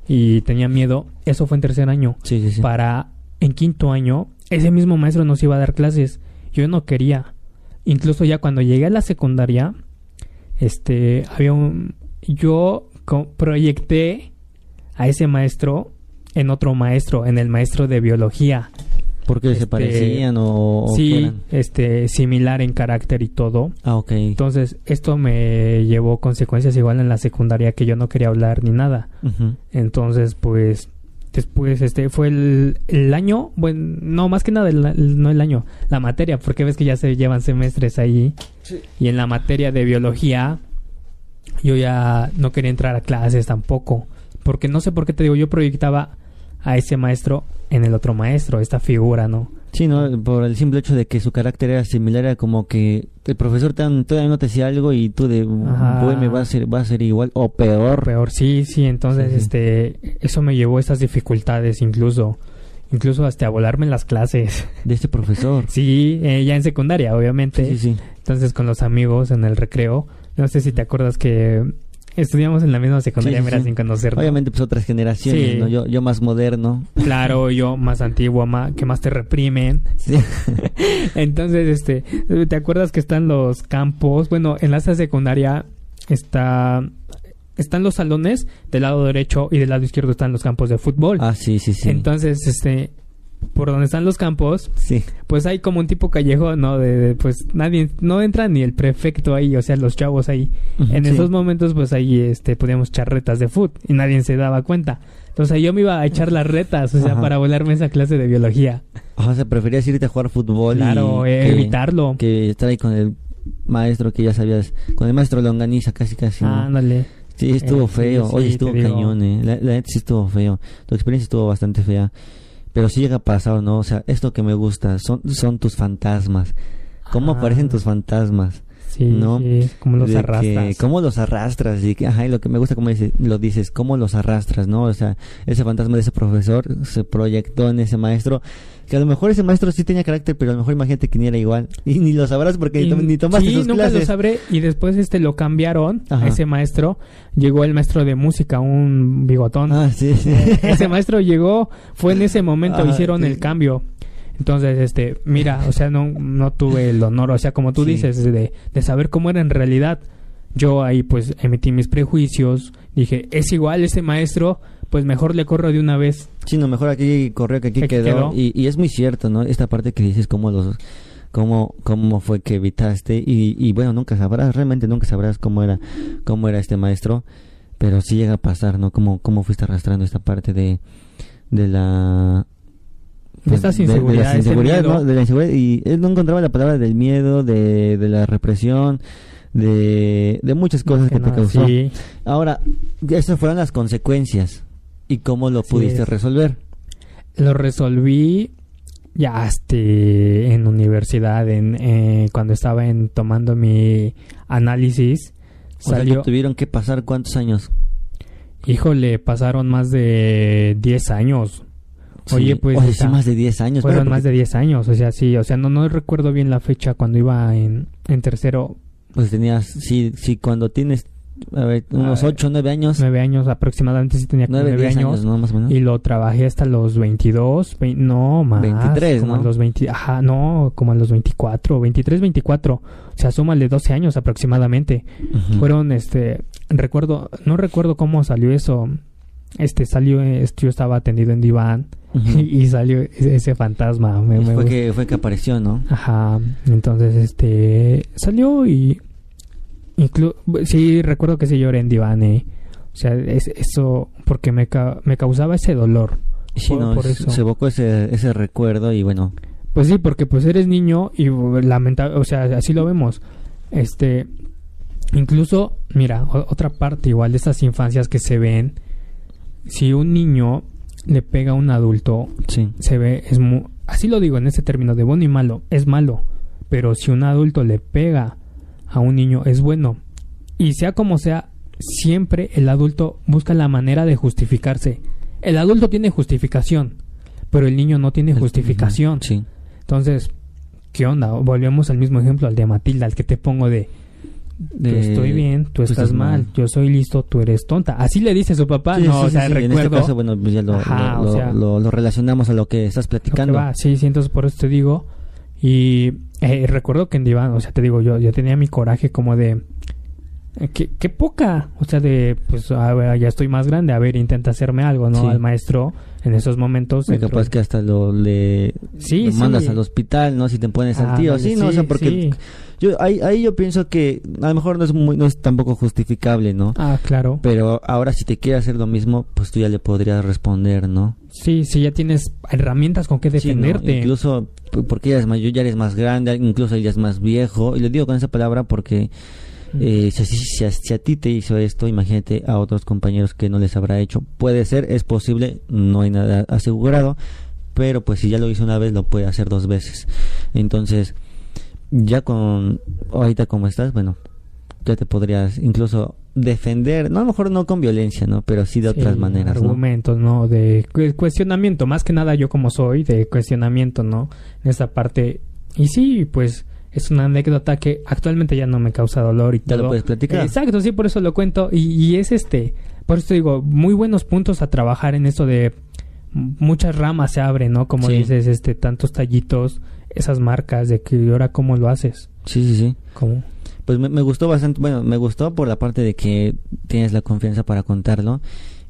y tenía miedo. Eso fue en tercer año. Sí, sí, sí. Para en quinto año, ese mismo maestro nos iba a dar clases. Yo no quería. Incluso ya cuando llegué a la secundaria, este, había un... Yo proyecté a ese maestro en otro maestro, en el maestro de biología. Porque se este, parecían o, sí, este similar en carácter y todo. Ah, ok. Entonces esto me llevó consecuencias igual en la secundaria que yo no quería hablar ni nada. Entonces pues después este fue el, año, bueno, no más que nada no el año, la materia, porque ves que ya se llevan semestres ahí. Sí. Y en la materia de biología yo ya no quería entrar a clases tampoco, porque no sé por qué te digo, yo proyectaba a ese maestro en el otro maestro, esta figura, ¿no? Sí, ¿no? Por el simple hecho de que su carácter era similar, era como que el profesor todavía no te decía algo y tú de, me va a ser, va a ser igual o peor. Peor, sí, sí, entonces, este, eso me llevó a estas dificultades incluso. incluso hasta a volarme en las clases. [LAUGHS] De este profesor. sí, eh, ya en secundaria, obviamente. Sí, sí, Entonces con los amigos en el recreo, no sé si te acuerdas que estudiamos en la misma secundaria, mira, sin conocernos. Obviamente, pues otras generaciones, ¿no? Yo, yo más moderno. Claro, [LAUGHS] yo más antiguo, más, que más te reprimen. Sí. [LAUGHS] Entonces, este, ¿te acuerdas que están los campos? Bueno, en la secundaria está están los salones del lado derecho y del lado izquierdo están los campos de fútbol. Ah, sí, sí, sí. Entonces, este, por donde están los campos, sí. pues hay como un tipo callejón, ¿no? De, pues nadie, no entra ni el prefecto ahí, o sea, los chavos ahí. en esos momentos, pues ahí, este, podíamos echar retas de fútbol y nadie se daba cuenta. Entonces yo me iba a echar las retas, o sea, para volarme esa clase de biología. O sea, preferías irte a jugar fútbol claro, evitarlo. Que estar ahí con el maestro que ya sabías, con el maestro Longaniza casi casi. Ándale. Sí, estuvo eh, feo. Hoy estuvo cañón, eh. La, la sí estuvo feo. Tu experiencia estuvo bastante fea. Pero sí llega a pasar, ¿no? O sea, esto que me gusta son, son tus fantasmas. ¿Cómo aparecen tus fantasmas? Sí, ¿no? sí, cómo los arrastras. cómo los arrastras y que, ajá, y lo que me gusta como lo dices, cómo los arrastras, ¿no? O sea, ese fantasma de ese profesor se proyectó en ese maestro que a lo mejor ese maestro sí tenía carácter, pero a lo mejor imagínate que ni era igual. [LAUGHS] Y ni lo sabrás porque ni, tomaste sí, nunca lo sabré. Y después este lo cambiaron a ese maestro. Llegó el maestro de música, un bigotón. Ah, sí, sí. Ese maestro llegó, fue en ese momento, hicieron el cambio. Entonces, este, mira, o sea, no, no tuve el honor, o sea, como tú dices, de, de saber cómo era en realidad. Yo ahí pues emití mis prejuicios, dije, es igual ese maestro, pues mejor le corro de una vez. Sí, no, mejor aquí corrió que aquí quedó. Y, y, es muy cierto, ¿no? Esta parte que dices, cómo los... Cómo, cómo fue que evitaste. Y, y bueno nunca sabrás realmente nunca sabrás cómo era cómo era este maestro. Pero sí llega a pasar no cómo cómo fuiste arrastrando esta parte de de la de estas inseguridades, de, la ¿no? de la inseguridad. Y él no encontraba la palabra del miedo de, de la represión de, de muchas cosas que, te causó. ahora esas fueron las consecuencias ¿Y cómo lo pudiste resolver? Lo resolví ya este, en universidad, en, eh, cuando estaba en, tomando mi análisis. salió... tuvieron que pasar cuántos años? Híjole, pasaron más de 10 años. Oye, pues... Oye, sí, más de 10 años. Fueron más de 10 años, o sea, sí, o sea, no, no recuerdo bien la fecha cuando iba en, en tercero. Pues tenías, sí, sí, cuando tienes a ver, unos 8 o 9 años. 9 años aproximadamente, sí tenía 9, años. ¿no? Más o menos. Y lo trabajé hasta los 22, no, más. 23, como ¿no? A los 20, ajá, no, como a los 24, 23, 24. O sea, súmale 12 años aproximadamente. Fueron, este, recuerdo, no recuerdo cómo salió eso. Este, salió, este, yo estaba atendido en diván. [LAUGHS] y, salió ese fantasma. Me, fue, que, fue que apareció, ¿no? Ajá. Entonces, este, salió y sí, recuerdo que se lloré en diván, O sea, es, eso, porque me, me causaba ese dolor. Sí, no, se evocó ese, ese recuerdo y bueno. Pues sí, porque pues eres niño y lamentable, o sea, así lo vemos. Este, incluso, mira, otra parte igual de estas infancias que se ven, si un niño le pega a un adulto, se ve, es así lo digo en ese término de bueno y malo, es malo. Pero si un adulto le pega a un niño es bueno. Y sea como sea, siempre el adulto busca la manera de justificarse. El adulto tiene justificación, pero el niño no tiene justificación. Sí. Entonces, ¿qué onda? Volvemos al mismo ejemplo, al de Matilda, al que te pongo de... estoy bien, tú, estás, mal. yo soy listo, tú eres tonta. Así le dice su papá, no, o sea, recuerdo... En este caso, bueno, pues ya lo, lo, relacionamos a lo que estás platicando. sí, sí, entonces por eso te digo, y eh, recuerdo que en Diván, o sea, te digo, yo, yo tenía mi coraje como de... Eh, qué, poca, o sea, de, pues, a ver, ya estoy más grande, a ver, intenta hacerme algo, ¿no? Al maestro en esos momentos. Y capaz que hasta lo le mandas al hospital, ¿no? Si te pones al tío, sí, ¿no? O sea, porque yo ahí, ahí yo pienso que a lo mejor no es muy, no es tampoco justificable, ¿no? Ah, claro. Pero ahora si te quiere hacer lo mismo, pues tú ya le podrías responder, ¿no? Sí, sí, ya tienes herramientas con que defenderte. Incluso porque ella es más, ya eres más grande, incluso ella es más viejo. Y le digo con esa palabra porque eh, si, si, si, a ti te hizo esto, imagínate a otros compañeros que no les habrá hecho. Puede ser, es posible, no hay nada asegurado, pero pues si ya lo hizo una vez, lo puede hacer dos veces. Entonces, ya con ahorita como estás, bueno, ya te podrías incluso defender, no a lo mejor no con violencia, ¿no? Pero sí de otras maneras. Argumentos, ¿no? De cuestionamiento, más que nada yo como soy, de cuestionamiento, ¿no? En esta parte. Y sí, pues es una anécdota que actualmente ya no me causa dolor y todo. Ya lo puedes platicar. Exacto, sí, por eso lo cuento. Y, y es este, por eso digo, muy buenos puntos a trabajar en esto de muchas ramas se abren, ¿no? Como dices, este, tantos tallitos, esas marcas de que ahora cómo lo haces. Sí, sí, sí. ¿Cómo? Pues me, gustó bastante, bueno, me gustó por la parte de que tienes la confianza para contarlo.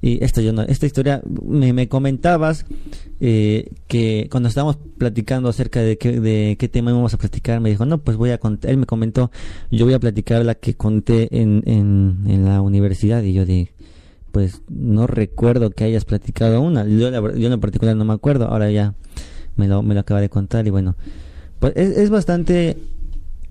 Y esto yo no, esta historia, me, me comentabas eh, que cuando estábamos platicando acerca de qué, de qué tema íbamos a platicar, me dijo, no, pues voy a contar, él me comentó, yo voy a platicar la que conté en, en, en la universidad. Y yo dije, pues no recuerdo que hayas platicado una. Yo, yo en particular no me acuerdo, ahora ya me lo, me lo acaba de contar y bueno, pues es, es bastante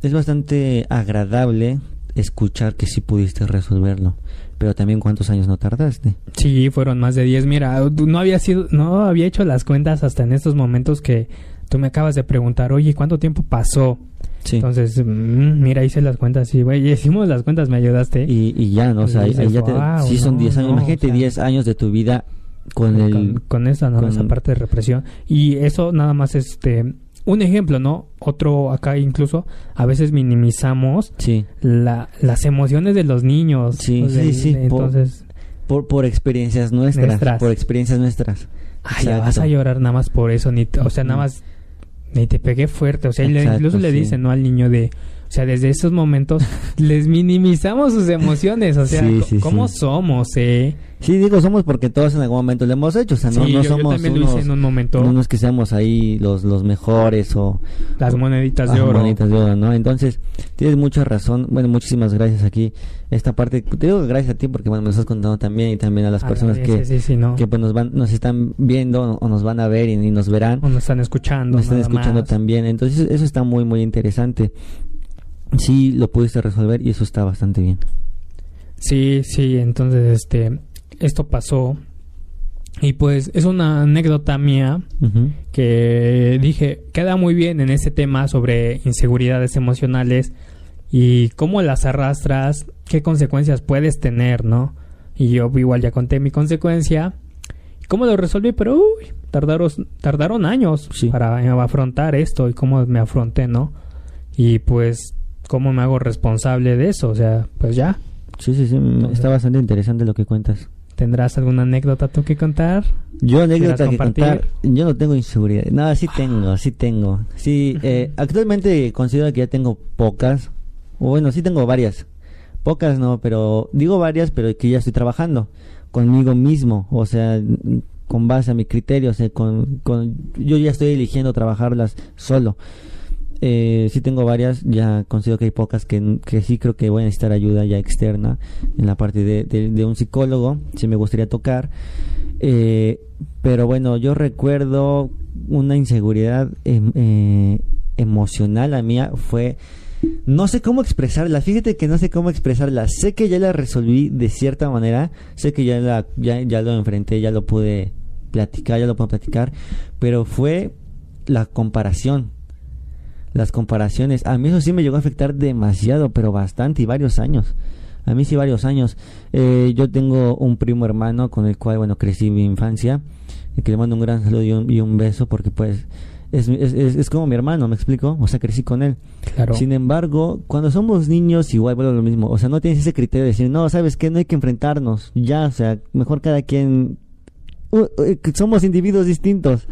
es bastante agradable escuchar que sí pudiste resolverlo. Pero también cuántos años no tardaste. Sí, fueron más de 10. Mira, no había sido, no había hecho las cuentas hasta en estos momentos que tú me acabas de preguntar, oye, ¿cuánto tiempo pasó? Sí. Entonces, mm, mira, hice las cuentas y, güey, [LAUGHS] hicimos las cuentas, me ayudaste. Y, ya, ¿no? O sea, ya te, sí son 10 años. Imagínate 10 años de tu vida con el... Con, esa, ¿no? Esa parte de represión. Y eso nada más, este un ejemplo, ¿no? Otro acá incluso, a veces minimizamos la, las emociones de los niños. Sí, sí, sí. Entonces... Por, por, experiencias nuestras, Por experiencias nuestras. Ay, vas a llorar nada más por eso. Ni o sea, nada más... Ni te pegué fuerte. O sea, incluso le dicen, ¿no? Al niño de... O sea, desde esos momentos [LAUGHS] les minimizamos sus emociones. O sea, ¿cómo somos, eh? Sí, digo somos porque todos en algún momento lo hemos hecho, o sea, no, no somos unos, en un momento. No es que seamos ahí los, los mejores o... Las moneditas de oro. moneditas de oro, ¿no? Entonces, tienes mucha razón, bueno, muchísimas gracias aquí. Esta parte, te digo gracias a ti porque, bueno, me lo estás contando también y también a las personas que, que pues nos van, nos están viendo o nos van a ver y, nos verán. O nos están escuchando. Nos están escuchando también, entonces eso está muy, muy interesante. Sí, lo pudiste resolver y eso está bastante bien. Sí, sí, entonces, este esto pasó. Y pues es una anécdota mía que dije, queda muy bien en ese tema sobre inseguridades emocionales y cómo las arrastras, qué consecuencias puedes tener, ¿no? Y yo igual ya conté mi consecuencia, cómo lo resolví, pero uy, tardaron, tardaron años para afrontar esto y cómo me afronté, ¿no? Y pues cómo me hago responsable de eso, o sea, pues ya. Sí, sí, sí, está bastante interesante lo que cuentas. ¿Tendrás alguna anécdota tú que contar? Yo anécdota que contar, yo no tengo inseguridad. No, sí tengo, sí tengo. Sí, eh, actualmente considero que ya tengo pocas. Bueno, sí tengo varias. Pocas no, pero digo varias, pero que ya estoy trabajando conmigo mismo. O sea, con base a mi criterio. O sea, con, con, yo ya estoy eligiendo trabajarlas solo. Eh, sí tengo varias, ya considero que hay pocas que, que, sí creo que voy a necesitar ayuda ya externa en la parte de, de, un psicólogo, si me gustaría tocar. Eh, pero bueno, yo recuerdo una inseguridad em, eh, emocional a mía fue... No sé cómo expresarla, fíjate que no sé cómo expresarla. Sé que ya la resolví de cierta manera, sé que ya, la, ya, ya lo enfrenté, ya lo pude platicar, ya lo puedo platicar, pero fue la comparación las comparaciones. A mí eso sí me llegó a afectar demasiado, pero bastante y varios años. A mí sí varios años. Eh, yo tengo un primo hermano con el cual, bueno, crecí mi infancia. Y que le mando un gran saludo y un, beso porque pues es, es, es, como mi hermano, ¿me explico? O sea, crecí con él. Claro. Sin embargo, cuando somos niños, igual vuelvo lo mismo. O sea, no tienes ese criterio de decir, no, ¿sabes qué? No hay que enfrentarnos. Ya, o sea, mejor cada quien... somos individuos distintos.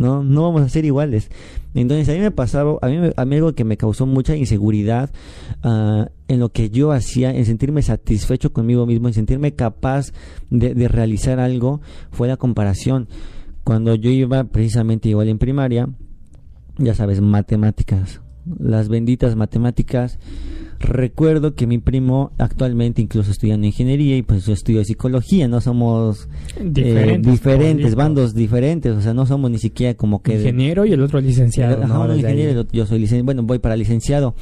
¿No? No vamos a ser iguales. Entonces a mí me pasaba, a mí, a mí algo que me causó mucha inseguridad uh, en lo que yo hacía, en sentirme satisfecho conmigo mismo, en sentirme capaz de, de realizar algo, fue la comparación. Cuando yo iba precisamente igual en primaria, ya sabes, matemáticas, las benditas matemáticas, Recuerdo que mi primo actualmente incluso estudiando ingeniería y pues yo estudio psicología, no somos eh, diferentes, bandos diferentes, o sea, no somos ni siquiera como que... Ingeniero y el otro licenciado. ingeniero, yo soy licenciado, bueno, voy para licenciado.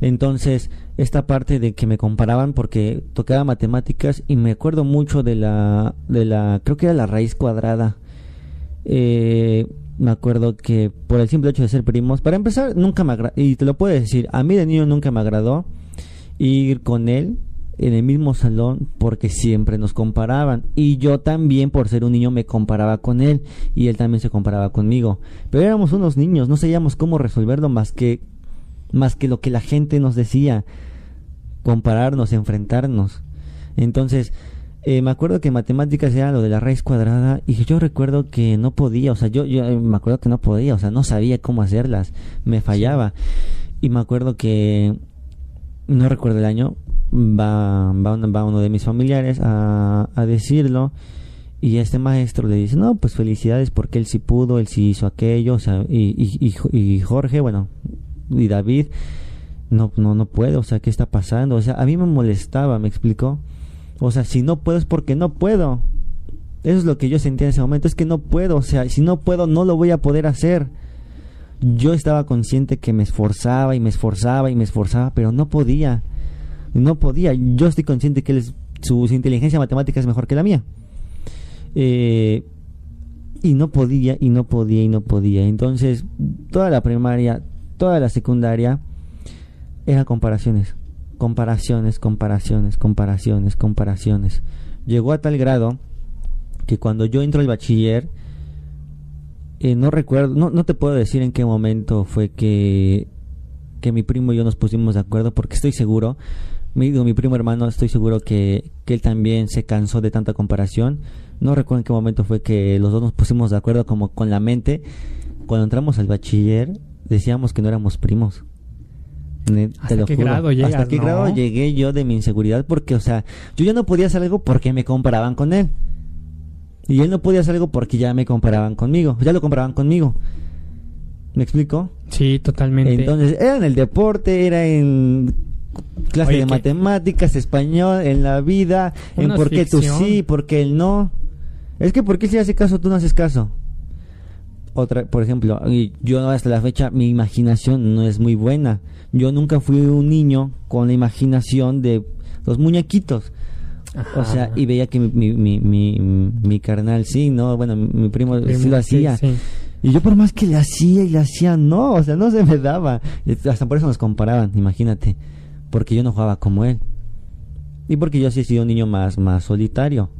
Entonces, esta parte de que me comparaban porque tocaba matemáticas y me acuerdo mucho de la, de la, creo que era la raíz cuadrada. Eh, me acuerdo que por el simple hecho de ser primos, para empezar, nunca me agradó, y te lo puedo decir, a mí de niño nunca me agradó, ir con él en el mismo salón porque siempre nos comparaban. Y yo también por ser un niño me comparaba con él y él también se comparaba conmigo. Pero éramos unos niños no sabíamos cómo resolverlo más que más que lo que la gente nos decía compararnos enfrentarnos. Entonces eh, me acuerdo que matemáticas era lo de la raíz cuadrada y yo recuerdo que no podía, o sea, yo, yo me acuerdo que no podía, o sea, no sabía cómo hacerlas, me fallaba. Y me acuerdo que, no recuerdo el año, va, va, uno de mis familiares a, a decirlo y este maestro le dice, no, pues felicidades porque él sí pudo, él sí hizo aquello, o sea, y, y, y, Jorge, bueno, y David, no, no, no puede, o sea, ¿qué está pasando? O sea, a mí me molestaba, me explicó. O sea, si no puedo es porque no puedo. Eso es lo que yo sentía en ese momento, es que no puedo, o sea, si no puedo no lo voy a poder hacer. Yo estaba consciente que me esforzaba y me esforzaba y me esforzaba, pero no podía no podía. Yo estoy consciente que su, inteligencia matemática es mejor que la mía. Eh, y no podía, y no podía, y no podía. Entonces, toda la primaria, toda la secundaria, eran comparaciones. Comparaciones, comparaciones, comparaciones, comparaciones. Llegó a tal grado que cuando yo entro al bachiller, eh, no recuerdo, no, no te puedo decir en qué momento fue que, que mi primo y yo nos pusimos de acuerdo, porque estoy seguro mi, mi primo hermano, estoy seguro que, que, él también se cansó de tanta comparación. No recuerdo en qué momento fue que los dos nos pusimos de acuerdo como con la mente. Cuando entramos al bachiller, decíamos que no éramos primos. ¿Hasta qué grado ¿Hasta qué grado llegué yo de mi inseguridad? Porque, o sea, yo ya no podía hacer algo porque me comparaban con él. Y él no podía hacer algo porque ya me comparaban conmigo. Ya lo comparaban conmigo. ¿Me explico? Sí, totalmente. Entonces, era en el deporte, era en clase de matemáticas, español, en la vida, en por qué tú sí, por qué él no. Es que por qué si hace caso tú no haces caso. Otra, por ejemplo, yo hasta la fecha mi imaginación no es muy buena. Yo nunca fui un niño con la imaginación de los muñequitos. O sea, y veía que mi, mi, mi, mi, carnal sí, ¿no? Bueno, mi, primo, sí lo hacía. Y yo por más que le hacía y le hacía, no, o sea, no se me daba. Hasta por eso nos comparaban, imagínate porque yo no jugaba como él. Y porque yo sí he sido un niño más, más solitario.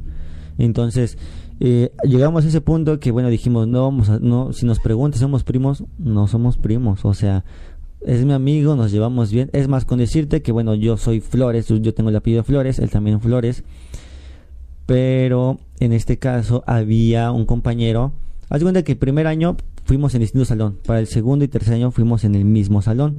Entonces, eh, llegamos a ese punto que, bueno, dijimos, no, vamos a, no, si nos preguntas, ¿somos primos? No somos primos. O sea, es mi amigo, nos llevamos bien. Es más, con decirte que, bueno, yo soy Flores, yo tengo el apellido Flores, él también Flores. Pero en este caso había un compañero. Haz cuenta que el primer año fuimos en distinto salón. Para el segundo y tercer año fuimos en el mismo salón.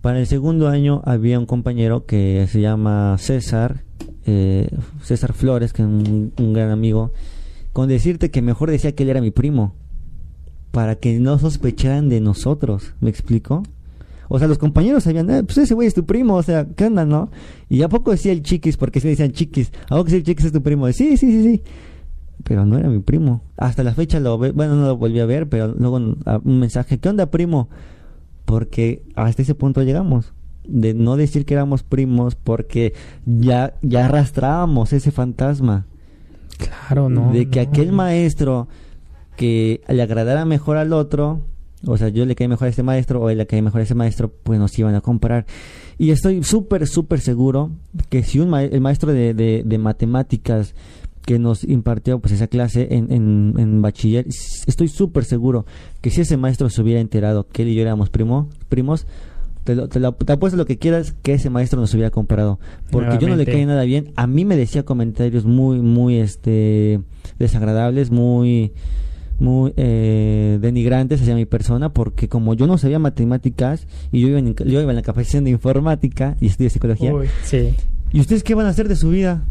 Para el segundo año había un compañero que se llama César, eh, César Flores, que es un, gran amigo, con decirte que mejor decía que él era mi primo, para que no sospecharan de nosotros, ¿me explico? O sea, los compañeros sabían, eh, pues ese güey es tu primo, o sea, ¿qué onda, no? Y a poco decía el chiquis, porque se decían chiquis, ¿a poco el chiquis es tu primo? Sí, sí, sí, sí. Pero no era mi primo. Hasta la fecha lo bueno, no lo volví a ver, pero luego un mensaje, ¿qué onda, primo? porque hasta ese punto llegamos de no decir que éramos primos porque ya ya arrastrábamos ese fantasma claro no de que aquel maestro que le agradara mejor al otro o sea yo le caí mejor a este maestro o él le caí mejor a ese maestro pues nos iban a comparar y estoy súper súper seguro que si un el maestro de, de, de matemáticas que nos impartió pues esa clase en, en, bachiller, estoy súper seguro que si ese maestro se hubiera enterado que él y yo éramos primo, primos, te, lo, te, apuesto lo que quieras que ese maestro nos hubiera comparado. Porque yo no le caí nada bien. A mí me decía comentarios muy, muy este desagradables, muy muy eh, denigrantes hacia mi persona porque como yo no sabía matemáticas y yo iba en, yo iba en la capacitación de informática y estudié psicología ¿y ustedes qué van a hacer de su vida?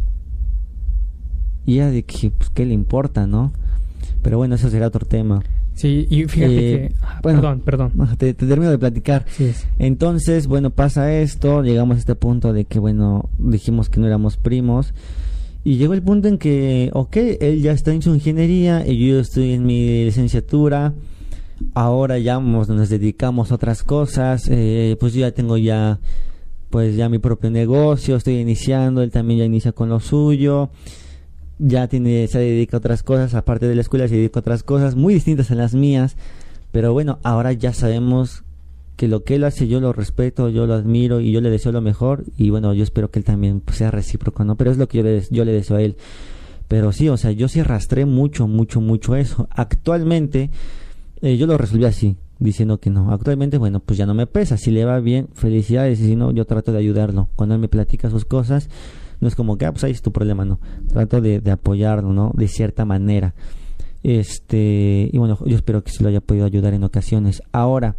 Y ya de que, pues, ¿qué le importa, no? Pero bueno, eso será otro tema. Sí, y fíjate eh, que... Ah, perdón, perdón. [LAUGHS] Te, termino de platicar. Entonces, bueno, pasa esto, llegamos a este punto de que, bueno, dijimos que no éramos primos. Y llegó el punto en que, ok, él ya está en su ingeniería y yo estoy en mi licenciatura. Ahora ya nos, dedicamos a otras cosas. Eh, pues yo ya tengo ya, pues ya mi propio negocio, estoy iniciando, él también ya inicia con lo suyo ya tiene, se dedica a otras cosas, aparte de la escuela se dedica a otras cosas muy distintas a las mías, pero bueno, ahora ya sabemos que lo que él hace yo lo respeto, yo lo admiro y yo le deseo lo mejor y bueno, yo espero que él también pues, sea recíproco, ¿no? Pero es lo que yo le, yo le deseo a él. Pero sí, o sea, yo sí arrastré mucho, mucho, mucho eso. Actualmente eh, yo lo resolví así, diciendo que no. Actualmente, bueno, pues ya no me pesa. Si le va bien, felicidades. Y si no, yo trato de ayudarlo. Cuando él me platica sus cosas, no es como que, ah, pues ahí es tu problema, no. Trato de, de apoyarlo, ¿no? De cierta manera. Este, y bueno, yo espero que se lo haya podido ayudar en ocasiones. Ahora,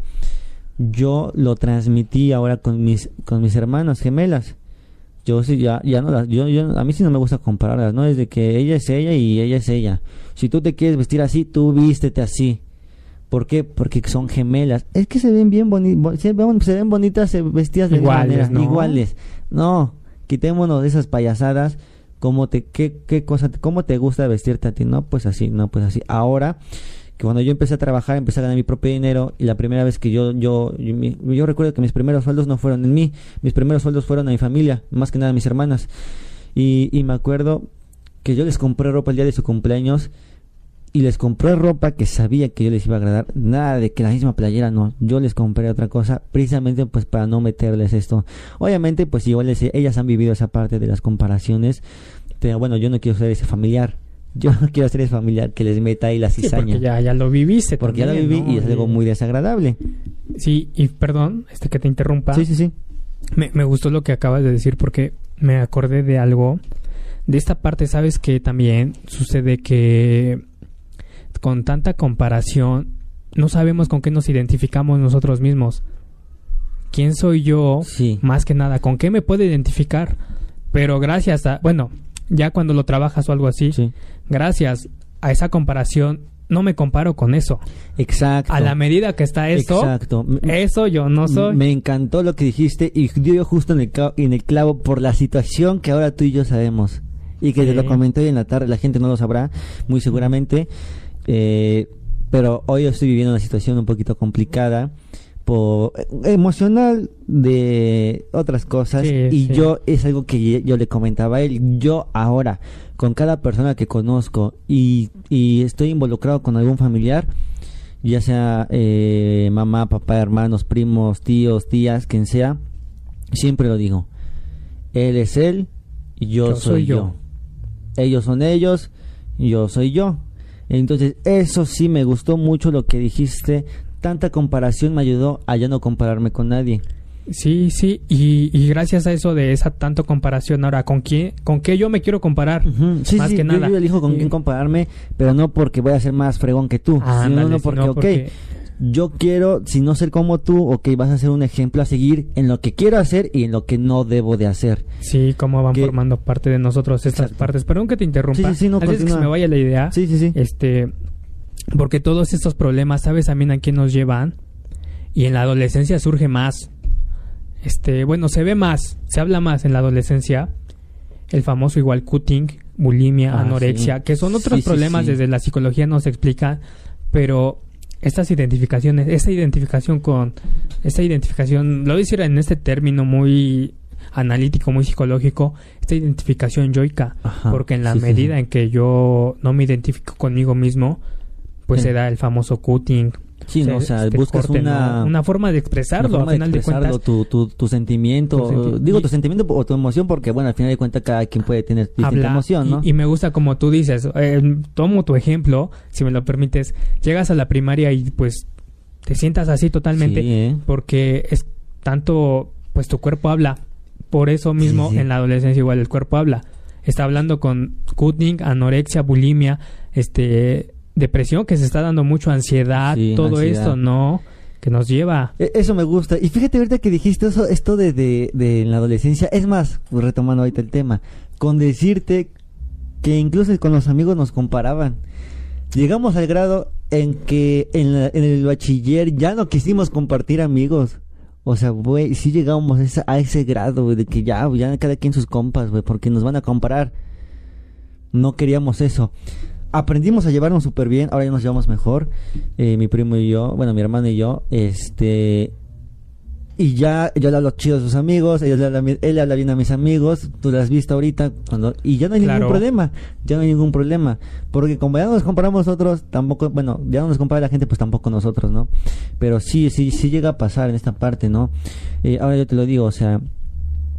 yo lo transmití ahora con mis, con mis hermanas gemelas. Yo sí, ya, ya no las, yo, yo, a mí sí no me gusta compararlas, ¿no? Es de que ella es ella y ella es ella. Si tú te quieres vestir así, tú vístete así. ¿Por qué? Porque son gemelas. Es que se ven bien bonitas, se, ven bonitas vestidas de iguales, ¿no? iguales. No, quitémonos de esas payasadas. ¿Cómo te, qué, qué cosa, cómo te gusta vestirte a ti? No, pues así, no, pues así. Ahora, que cuando yo empecé a trabajar, empecé a ganar mi propio dinero y la primera vez que yo, yo, yo, recuerdo que mis primeros sueldos no fueron en mí, mis primeros sueldos fueron a mi familia, más que nada a mis hermanas. Y, y me acuerdo que yo les compré ropa el día de su cumpleaños y les compré ropa que sabía que yo les iba a agradar. Nada de que la misma playera, no. Yo les compré otra cosa precisamente pues para no meterles esto. Obviamente pues igual les, ellas han vivido esa parte de las comparaciones. Pero bueno, yo no quiero ser ese familiar. Yo no quiero ser ese familiar que les meta ahí la cizaña. porque ya, ya lo viviste. Porque ya lo viví y es algo muy desagradable. Sí, y perdón, este que te interrumpa. Sí, sí, sí. Me, me gustó lo que acabas de decir porque me acordé de algo. De esta parte, sabes que también sucede que con tanta comparación no sabemos con qué nos identificamos nosotros mismos. ¿Quién soy yo? Sí. Más que nada, ¿con qué me puedo identificar? Pero gracias a, bueno, ya cuando lo trabajas o algo así, gracias a esa comparación, no me comparo con eso. Exacto. A la medida que está eso, Exacto. eso yo no soy. Me encantó lo que dijiste y dio justo en el, en el clavo por la situación que ahora tú y yo sabemos. Y que te lo comenté hoy en la tarde, la gente no lo sabrá, muy seguramente. Eh, pero hoy estoy viviendo una situación un poquito complicada por emocional de otras cosas. Y yo es algo que yo le comentaba a él. Yo ahora con cada persona que conozco y, y estoy involucrado con algún familiar ya sea eh, mamá papá hermanos primos tíos tías quien sea siempre lo digo. Él es él y yo, soy, yo. ellos son ellos yo soy yo. Entonces, eso sí me gustó mucho lo que dijiste. Tanta comparación me ayudó a ya no compararme con nadie. Sí, sí, y, gracias a eso de esa tanto comparación, ahora, ¿con quién, con qué yo me quiero comparar? Sí, más que nada. Yo elijo con quién compararme, pero no porque voy a ser más fregón que tú, sino no porque, ok, yo quiero, si no ser como tú, ok, vas a ser un ejemplo a seguir en lo que quiero hacer y en lo que no debo de hacer. Sí, cómo van formando parte de nosotros estas partes. Perdón que te interrumpa. Sí, sí, no, que se me vaya la idea. Sí, sí, sí. Este, porque todos estos problemas, ¿sabes también a quién nos llevan? Y en la adolescencia surge más. Este, bueno, se ve más, se habla más en la adolescencia. El famoso igual cutting, bulimia, ah, anorexia, que son otros problemas desde la psicología nos explica, pero estas identificaciones, esta identificación con, esta identificación, lo decir en este término muy analítico, muy psicológico, esta identificación yoica, porque en la medida en que yo no me identifico conmigo mismo, pues se da el famoso cutting, Sí, o sea, buscas una, una forma de expresarlo, al final de, cuentas. Tu, tu, tu sentimiento, digo tu sentimiento o tu emoción, porque bueno, al final de cuentas cada quien puede tener distinta emoción, ¿no? Y, me gusta como tú dices, eh, tomo tu ejemplo, si me lo permites, llegas a la primaria y pues te sientas así totalmente, ¿eh? porque es tanto, pues tu cuerpo habla, por eso mismo en la adolescencia igual el cuerpo habla. Está hablando con cutting, anorexia, bulimia, este depresión que se está dando mucho, ansiedad, todo esto, ¿no? Que nos lleva. E, eso me gusta. Y fíjate ahorita que dijiste eso, esto de, de, la adolescencia. Es más, retomando ahorita el tema, con decirte que incluso con los amigos nos comparaban. Llegamos al grado en que en, en el bachiller ya no quisimos compartir amigos. O sea, güey, sí llegamos a ese, a ese grado, de que ya, ya cada quien sus compas, güey, porque nos van a comparar. No queríamos eso aprendimos a llevarnos súper bien, ahora ya nos llevamos mejor, eh, mi primo y yo, bueno, mi hermano y yo, este, y ya yo le hablo chido a sus amigos, ellos le hablan, él habla bien a mis amigos, tú lo has visto ahorita, cuando y ya no hay ningún problema, ya no hay ningún problema, porque como ya nos comparamos nosotros, tampoco, bueno, ya no nos compara la gente, pues tampoco nosotros, ¿no? Pero sí, sí, sí llega a pasar en esta parte, ¿no? Eh, ahora yo te lo digo, o sea,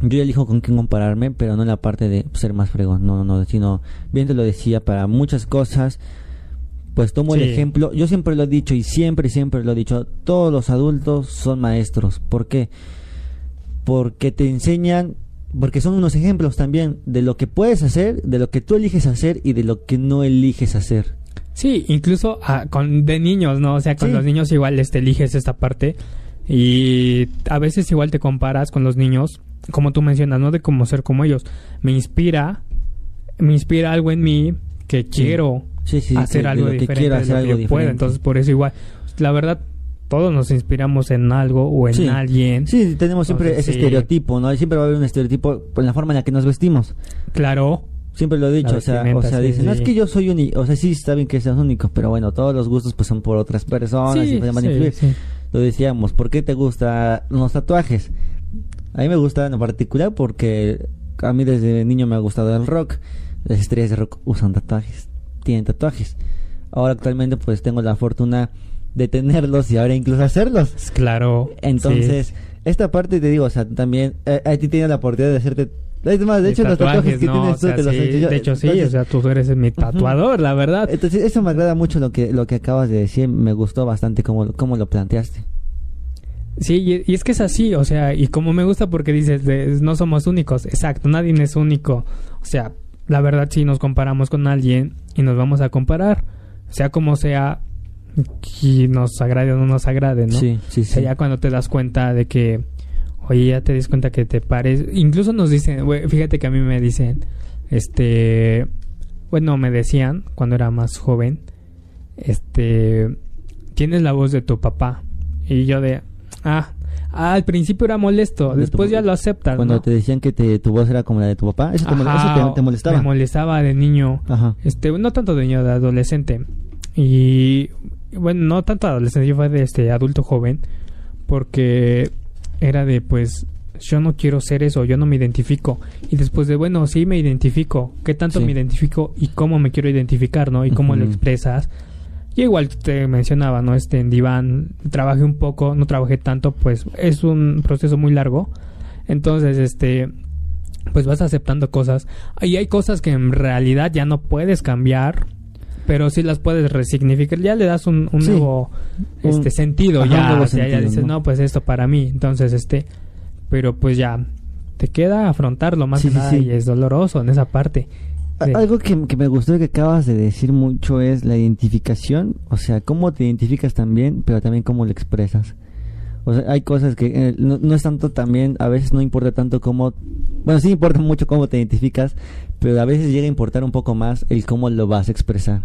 yo elijo con quién compararme, pero no en la parte de ser más fregón, no, no, sino, bien te lo decía, para muchas cosas, pues tomo el ejemplo, yo siempre lo he dicho y siempre, siempre lo he dicho, todos los adultos son maestros. ¿Por qué? Porque te enseñan, porque son unos ejemplos también de lo que puedes hacer, de lo que tú eliges hacer y de lo que no eliges hacer. Sí, incluso ah, con de niños, ¿no? O sea, con los niños igual este, eliges esta parte y a veces igual te comparas con los niños, como tú mencionas, ¿no? De cómo ser como ellos. Me inspira, me inspira algo en mí que quiero hacer algo diferente hacer algo diferente. Entonces, por eso igual, la verdad, todos nos inspiramos en algo o en alguien. Sí, tenemos siempre ese estereotipo, ¿no? Siempre va a haber un estereotipo en la forma en la que nos vestimos. Claro. Siempre lo he dicho, o sea, o sea dicen, no es que yo soy único, o sea, sí está bien que seas único, pero bueno, todos los gustos pues son por otras personas y pueden influir. Lo decíamos, ¿por qué te gustan los tatuajes? A mí me gusta en particular porque a mí desde niño me ha gustado el rock. Las estrellas de rock usan tatuajes tienen tatuajes. Ahora actualmente pues tengo la fortuna de tenerlos y ahora incluso hacerlos. Claro. Entonces, esta parte te digo, o sea, también eh, a ti tienes la oportunidad de hacerte es más, de hecho, los tatuajes que tienes tú te los he yo. De hecho, sí, o sea, tú eres mi tatuador, la verdad. Entonces, eso me agrada mucho lo que, lo que acabas de decir. Me gustó bastante cómo, cómo lo planteaste. Sí, y, es que es así, o sea, y como me gusta porque dices, no somos únicos, exacto, nadie es único. O sea, la verdad si nos comparamos con alguien y nos vamos a comparar, sea como sea, que nos agrade o no nos agrade, ¿no? Sí, sí, sí. ya cuando te das cuenta de que, oye, ya te das cuenta que te pares, incluso nos dicen, fíjate que a mí me dicen, este, bueno, me decían cuando era más joven, este, tienes la voz de tu papá. Y yo de, ah, Ah, al principio era molesto, después ya lo aceptas. Cuando te decían que tu voz era como la de tu papá, eso, te, molestaba. Me molestaba de niño. Este, no tanto de niño, de adolescente. Y bueno, no tanto adolescente, yo fui de este adulto joven porque era de pues yo no quiero ser eso, yo no me identifico. Y después de, bueno, sí me identifico, ¿qué tanto me identifico y cómo me quiero identificar, ¿no? Y cómo lo expresas. Y igual te mencionaba, ¿no? Este, en Diván trabajé un poco, no trabajé tanto, pues es un proceso muy largo. Entonces, este, pues vas aceptando cosas. Y hay cosas que en realidad ya no puedes cambiar, pero sí las puedes resignificar. Ya le das un, nuevo este, sentido, ya. o sea, ya dices, ¿no? pues esto para mí. Entonces, este, pero pues ya te queda afrontarlo más que nada y es doloroso en esa parte. Algo que, me gustó que acabas de decir mucho es la identificación, o sea, cómo te identificas también, pero también cómo lo expresas. O sea, hay cosas que eh, no, es tanto también, a veces no importa tanto cómo, bueno, sí importa mucho cómo te identificas, pero a veces llega a importar un poco más el cómo lo vas a expresar,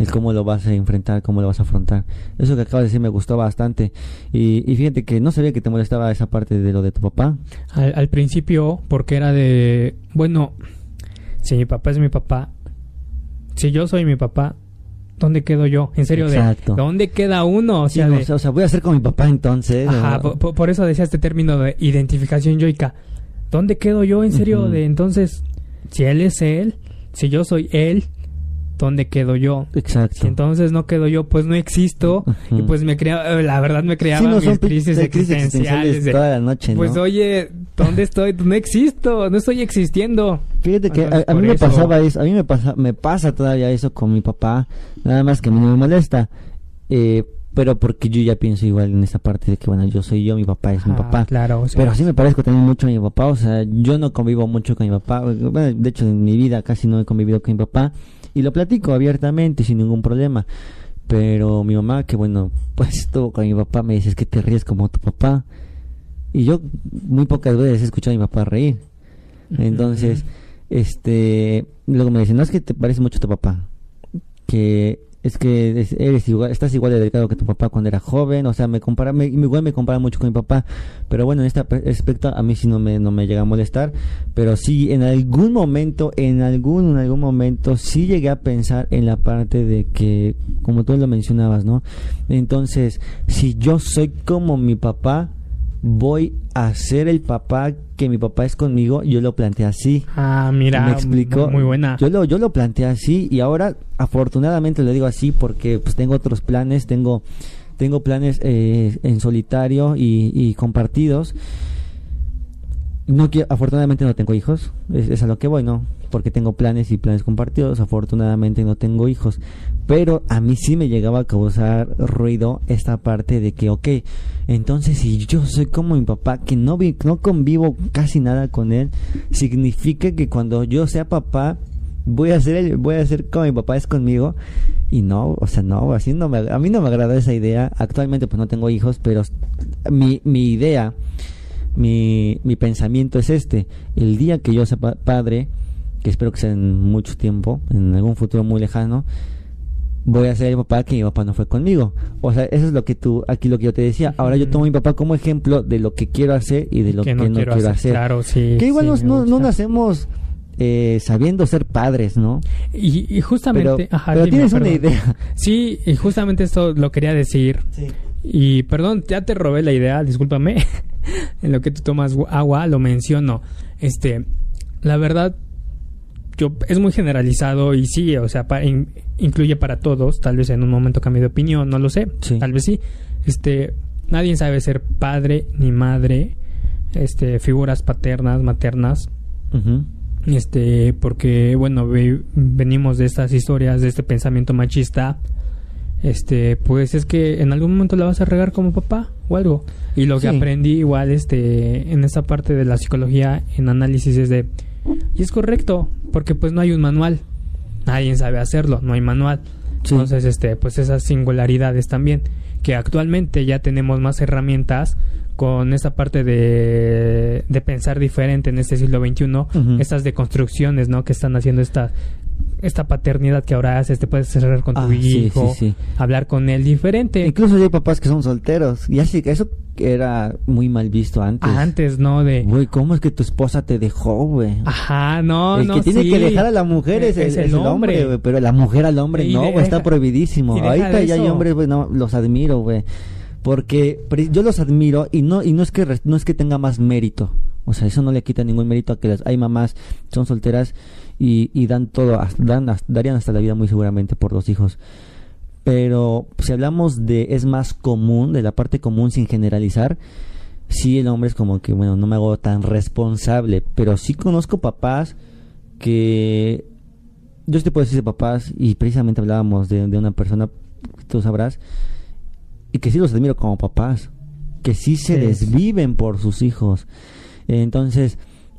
el cómo lo vas a enfrentar, cómo lo vas a afrontar. Eso que acabas de decir me gustó bastante. Y, fíjate que no sabía que te molestaba esa parte de lo de tu papá. al principio, porque era de, bueno, si mi papá es mi papá, si yo soy mi papá, ¿dónde quedo yo? En serio, de ¿dónde queda uno? O sea, o sea, voy a ser con mi papá entonces. Ajá, por, eso decía este término de identificación yoica. ¿Dónde quedo yo? En serio, de entonces, si él es él, si yo soy él, ¿dónde quedo yo? Exacto. Si entonces no quedo yo, pues no existo. Y pues me crea, la verdad me creaba mis crisis, existenciales. de, toda la noche, Pues oye, ¿dónde estoy? No existo, no estoy existiendo. Fíjate que a, mí me pasaba eso, a mí me pasa, me pasa todavía eso con mi papá, nada más que a mí no me molesta. Eh, pero porque yo ya pienso igual en esta parte de que bueno yo soy yo mi papá es mi ah, papá claro pero sí me parezco también mucho a mi papá o sea yo no convivo mucho con mi papá bueno, de hecho en mi vida casi no he convivido con mi papá y lo platico abiertamente sin ningún problema. Pero mi mamá, que bueno, [LAUGHS] pues estuvo con mi papá, me dice, es que te ríes como tu papá. Y yo muy pocas veces he escuchado a mi papá reír. Entonces, este, luego me dice, no es que te parece mucho a tu papá. Que es que eres igual, estás igual de delgado que tu papá cuando era joven, o sea, me compara, me, igual me compara mucho con mi papá, pero bueno, en este aspecto a mí sí no me, no me llega a molestar, pero sí en algún momento, en algún, en algún momento sí llegué a pensar en la parte de que, como tú lo mencionabas, ¿no? Entonces, si yo soy como mi papá, voy a ser el papá que mi papá es conmigo, yo lo planteé así. Ah, mira, me explico. Muy buena. Yo lo, yo lo planteé así y ahora afortunadamente lo digo así porque pues tengo otros planes, tengo, tengo planes eh, en solitario y, compartidos. No quiero, afortunadamente no tengo hijos, es, a lo que voy, ¿no? Porque tengo planes y planes compartidos, afortunadamente no tengo hijos. Pero a mí sí me llegaba a causar ruido esta parte de que, ok, entonces si yo soy como mi papá, que no, vi, no convivo casi nada con él, significa que cuando yo sea papá, voy a ser voy a ser como mi papá es conmigo y no o sea no así no me, a mí no me agrada esa idea actualmente pues no tengo hijos pero mi, mi idea mi, mi pensamiento es este el día que yo sea padre que espero que sea en mucho tiempo en algún futuro muy lejano voy a ser el papá que mi papá no fue conmigo. O sea, eso es lo que tú, aquí lo que yo te decía. Ahora yo tomo a mi papá como ejemplo de lo que quiero hacer y de lo que, no, quiero, hacer. Claro, sí. Que igual no, no, nacemos eh, sabiendo ser padres, ¿no? Y, justamente... Pero, tienes una idea. Sí, y justamente esto lo quería decir. Sí. Y perdón, ya te robé la idea, discúlpame. En lo que tú tomas agua, lo menciono. Este, la verdad, yo es muy generalizado y sí, o sea, incluye para todos, tal vez en un momento cambie de opinión, no lo sé, tal vez sí. Este, nadie sabe ser padre ni madre, este, figuras paternas, maternas. Este, porque bueno, venimos de estas historias, de este pensamiento machista. Este, pues es que en algún momento la vas a regar como papá o algo. Y lo que aprendí igual este en esta parte de la psicología en análisis es de y es correcto, porque pues no hay un manual. Nadie sabe hacerlo, no hay manual. Entonces, este, pues esas singularidades también, que actualmente ya tenemos más herramientas con esta parte de, de pensar diferente en este siglo XXI, estas deconstrucciones, ¿no? Que están haciendo esta, esta paternidad que ahora haces, te puedes cerrar con tu ah, hijo, hablar con él diferente. Incluso hay papás que son solteros, y así que eso era muy mal visto antes. Antes, ¿no? De... Güey, ¿cómo es que tu esposa te dejó, güey? Ajá, no, el no, que tiene que dejar a la mujer es, el, hombre, güey, pero la mujer al hombre no, güey, está prohibidísimo. Ahorita ya hay hombres, güey, no, los admiro, güey. Porque yo los admiro y no y no es que no es que tenga más mérito. O sea, eso no le quita ningún mérito a que las hay mamás son solteras y, y dan todo, dan, darían hasta la vida muy seguramente por los hijos. Pero si hablamos de es más común, de la parte común sin generalizar, sí el hombre es como que, bueno, no me hago tan responsable, pero sí conozco papás que... Yo te puedo decir de papás, y precisamente hablábamos de, de una persona, tú sabrás, y que sí los admiro como papás, que sí se desviven por sus hijos. Entonces,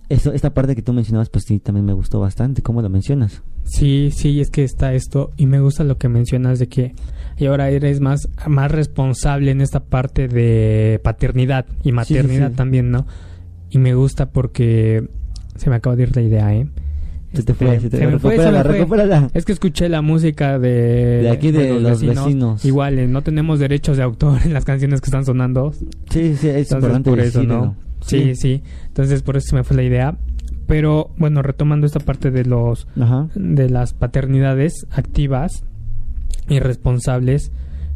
eso, esta parte que tú mencionabas, pues sí, también me gustó bastante. ¿Cómo lo mencionas? Sí, sí, es que está esto y me gusta lo que mencionas de que y ahora eres más, más responsable en esta parte de paternidad y maternidad también, ¿no? Y me gusta porque se me acaba de ir la idea, ¿eh? Se te fue, se te fue, Es que escuché la música de... De aquí de, los, vecinos. Igual, eh, no tenemos derechos de autor en las canciones que están sonando. Sí, sí, es importante por eso, ¿no? Sí, sí, Entonces por eso se me fue la idea. Pero bueno, retomando esta parte de los de las paternidades activas y responsables,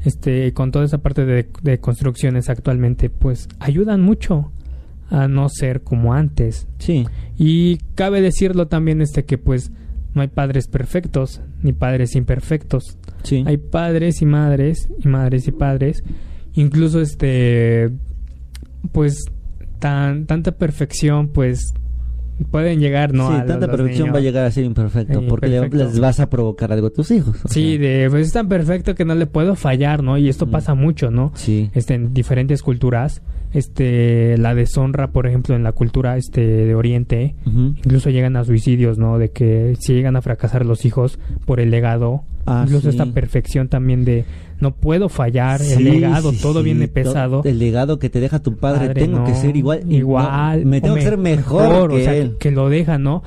este, con toda esa parte de, de construcciones actualmente, pues ayudan mucho a no ser como antes. Sí. Y cabe decirlo también este que pues no hay padres perfectos ni padres imperfectos. Sí. Hay padres y madres y madres y padres, incluso este pues tan tanta perfección pues pueden llegar, ¿no? Sí, tanta perfección va a llegar a ser imperfecto, porque les vas a provocar algo a tus hijos. Sí, de, pues es tan perfecto que no le puedo fallar, ¿no? Y esto mm. pasa mucho, ¿no? Sí. Este, en diferentes culturas, este, la deshonra, por ejemplo, en la cultura, este, de Oriente, incluso llegan a suicidios, ¿no? De que si llegan a fracasar los hijos por el legado, ah, incluso esta perfección también de no puedo fallar, el legado, todo viene pesado. El legado que te deja tu padre, tengo que ser igual. Igual. me tengo que ser mejor, que o sea, que lo deja, ¿no?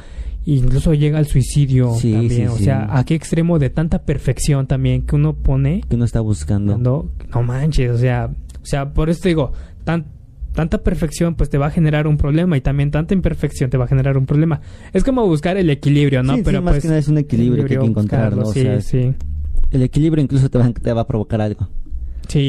incluso llega al suicidio también, o sea, a qué extremo de tanta perfección también que uno pone. Que uno está buscando. No, no manches, o sea, o sea, por eso digo, tan, tanta perfección pues te va a generar un problema y también tanta imperfección te va a generar un problema. Es como buscar el equilibrio, ¿no? Pero más pues, que nada es un equilibrio, que hay que encontrarlo. sí, sí el equilibrio incluso te va, te va a provocar algo.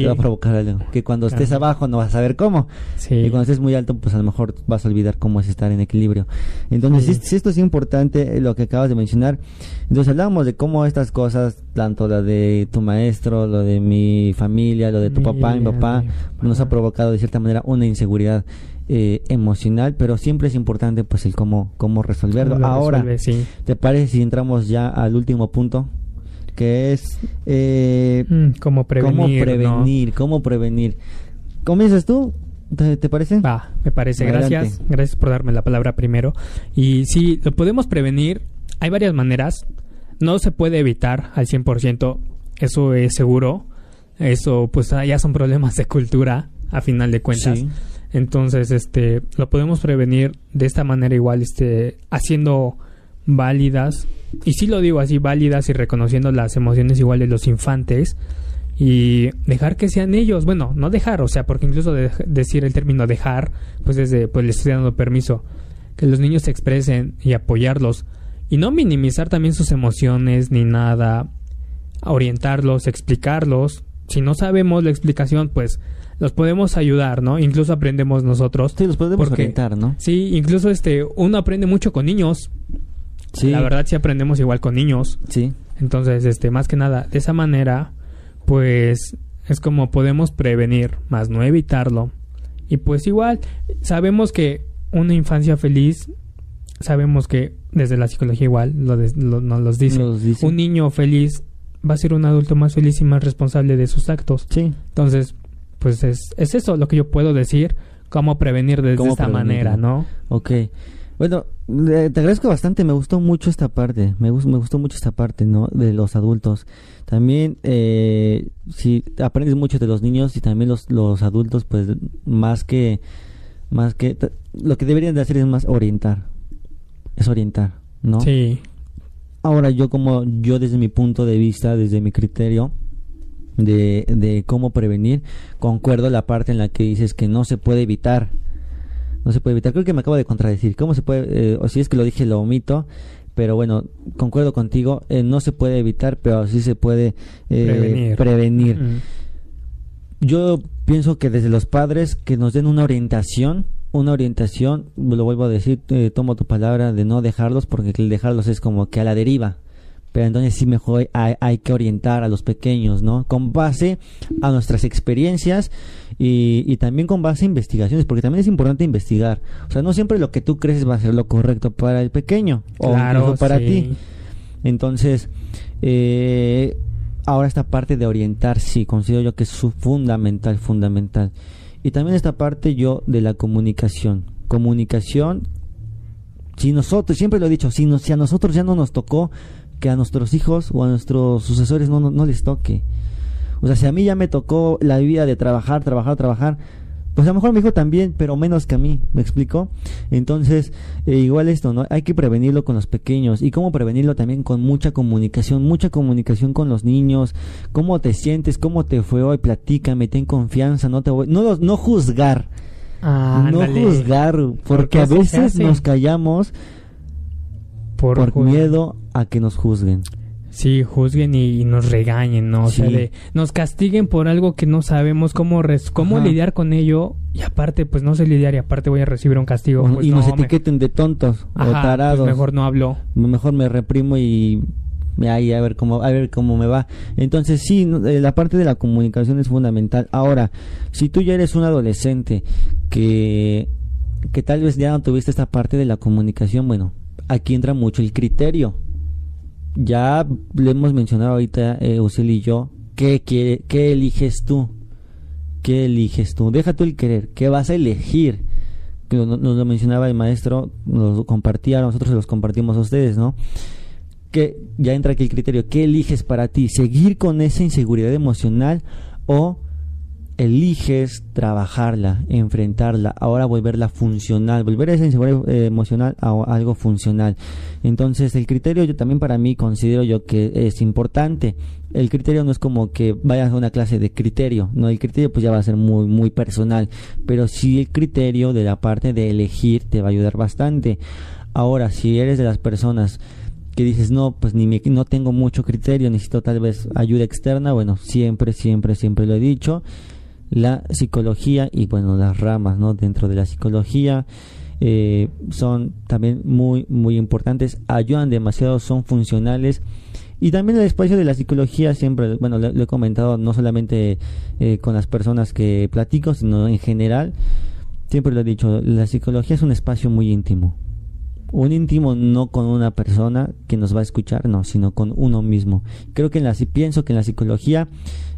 te va a provocar algo. Que cuando estés abajo no vas a saber cómo. Y cuando estés muy alto, pues a lo mejor vas a olvidar cómo es estar en equilibrio. Entonces, si, esto es importante, eh, lo que acabas de mencionar. Entonces hablábamos de cómo estas cosas, tanto la de tu maestro, lo de mi familia, lo de tu papá, mi papá, nos ha provocado de cierta manera una inseguridad. Eh, emocional, pero siempre es importante pues el cómo, cómo resolverlo. Ahora, ¿te parece si entramos ya al último punto? Que es eh, mm, cómo prevenir. Cómo prevenir, cómo prevenir. ¿Comienzas tú? ¿Te, parece? Va, me parece. Gracias. Gracias por darme la palabra primero. Y si lo podemos prevenir. Hay varias maneras. No se puede evitar al 100%. Eso es seguro. Eso, pues, ah, ya son problemas de cultura, a final de cuentas. Entonces, este, lo podemos prevenir de esta manera igual, este, haciendo válidas, y sí lo digo así, válidas y reconociendo las emociones igual de los infantes y dejar que sean ellos, bueno, no dejar, o sea, porque incluso decir el término dejar, pues desde, pues les estoy dando permiso, que los niños se expresen y apoyarlos y no minimizar también sus emociones ni nada, orientarlos, explicarlos, si no sabemos la explicación, pues los podemos ayudar, ¿no? Incluso aprendemos nosotros. Sí, los podemos orientar, ¿no? Sí, incluso este, uno aprende mucho con niños. La verdad sí aprendemos igual con niños. Sí. Entonces, este, más que nada, de esa manera, pues es como podemos prevenir, más no evitarlo. Y pues igual, sabemos que una infancia feliz, sabemos que desde la psicología igual lo, nos los dice, un niño feliz va a ser un adulto más feliz y más responsable de sus actos. Sí. Entonces, pues es, es eso lo que yo puedo decir, cómo prevenir de esta manera, ¿no? Ok. Bueno, te agradezco bastante, me gustó mucho esta parte, me, gustó, me gustó mucho esta parte, ¿no? De los adultos. También, eh, si aprendes mucho de los niños y también los, los adultos, pues más que, más que, lo que deberían de hacer es más orientar, es orientar, ¿no? Sí. Ahora yo como, yo desde mi punto de vista, desde mi criterio, de, de cómo prevenir, concuerdo la parte en la que dices que no se puede evitar no se puede evitar. Creo que me acabo de contradecir. ¿Cómo se puede, eh, o si es que lo dije, lo omito? Pero bueno, concuerdo contigo, eh, no se puede evitar, pero sí se puede eh, prevenir. Yo pienso que desde los padres que nos den una orientación, una orientación, lo vuelvo a decir, tomo tu palabra de no dejarlos, porque el dejarlos es como que a la deriva pero entonces sí mejor hay, que orientar a los pequeños, ¿no? Con base a nuestras experiencias y, también con base a investigaciones, porque también es importante investigar. O sea, no siempre lo que tú crees va a ser lo correcto para el pequeño o para ti. Entonces, eh, ahora esta parte de orientar, sí, considero yo que es fundamental, fundamental. Y también esta parte yo de la comunicación. Comunicación si nosotros, siempre lo he dicho, si, si a nosotros ya no nos tocó que a nuestros hijos o a nuestros sucesores no, no, les toque. O sea, si a mí ya me tocó la vida de trabajar, trabajar, trabajar, pues a lo mejor mi hijo también, pero menos que a mí, ¿me explico? Entonces, eh, igual esto, ¿no? Hay que prevenirlo con los pequeños. ¿Y cómo prevenirlo también con mucha comunicación? Mucha comunicación con los niños. ¿Cómo te sientes? ¿Cómo te fue hoy? Platícame, ten confianza, no te voy... No, no juzgar. Ah, no juzgar, porque a veces nos callamos por, miedo a que nos juzguen. Sí, juzguen y, nos regañen, ¿no? O sea, nos castiguen por algo que no sabemos cómo cómo lidiar con ello y aparte, pues no sé lidiar y aparte voy a recibir un castigo. Pues y nos etiqueten de tontos o pues tarados. mejor no hablo. Mejor me reprimo y ahí a ver cómo a ver cómo me va. Entonces sí, eh, la parte de la comunicación es fundamental. Ahora, si tú ya eres un adolescente que que tal vez ya no tuviste esta parte de la comunicación, bueno, aquí entra mucho el criterio. Ya le hemos mencionado ahorita, eh, y yo, ¿qué, ¿qué eliges tú? ¿Qué eliges tú? Deja tú el querer, ¿qué vas a elegir? Nos, lo mencionaba el maestro, nos lo compartía, nosotros los compartimos a ustedes, ¿no? Que ya entra aquí el criterio, ¿qué eliges para ti? ¿Seguir con esa inseguridad emocional o eliges trabajarla, enfrentarla, ahora volverla funcional, volver esa inseguridad eh, emocional a algo funcional. Entonces el criterio yo también para mí considero yo que es importante. El criterio no es como que vayas a una clase de criterio, no, el criterio pues ya va a ser muy muy personal, pero sí el criterio de la parte de elegir te va a ayudar bastante. Ahora, si eres de las personas que dices, no, pues ni no tengo mucho criterio, necesito tal vez ayuda externa, bueno, siempre, siempre, siempre lo he dicho, la psicología y bueno, las ramas, ¿no? Dentro de la psicología eh, son también muy, muy importantes, ayudan demasiado, son funcionales. Y también el espacio de la psicología siempre, bueno, lo, he comentado no solamente eh, con las personas que platico, sino en general, siempre lo he dicho, la psicología es un espacio muy íntimo un íntimo no con una persona que nos va a escuchar, no, sino con uno mismo. Creo que en la pienso que en la psicología,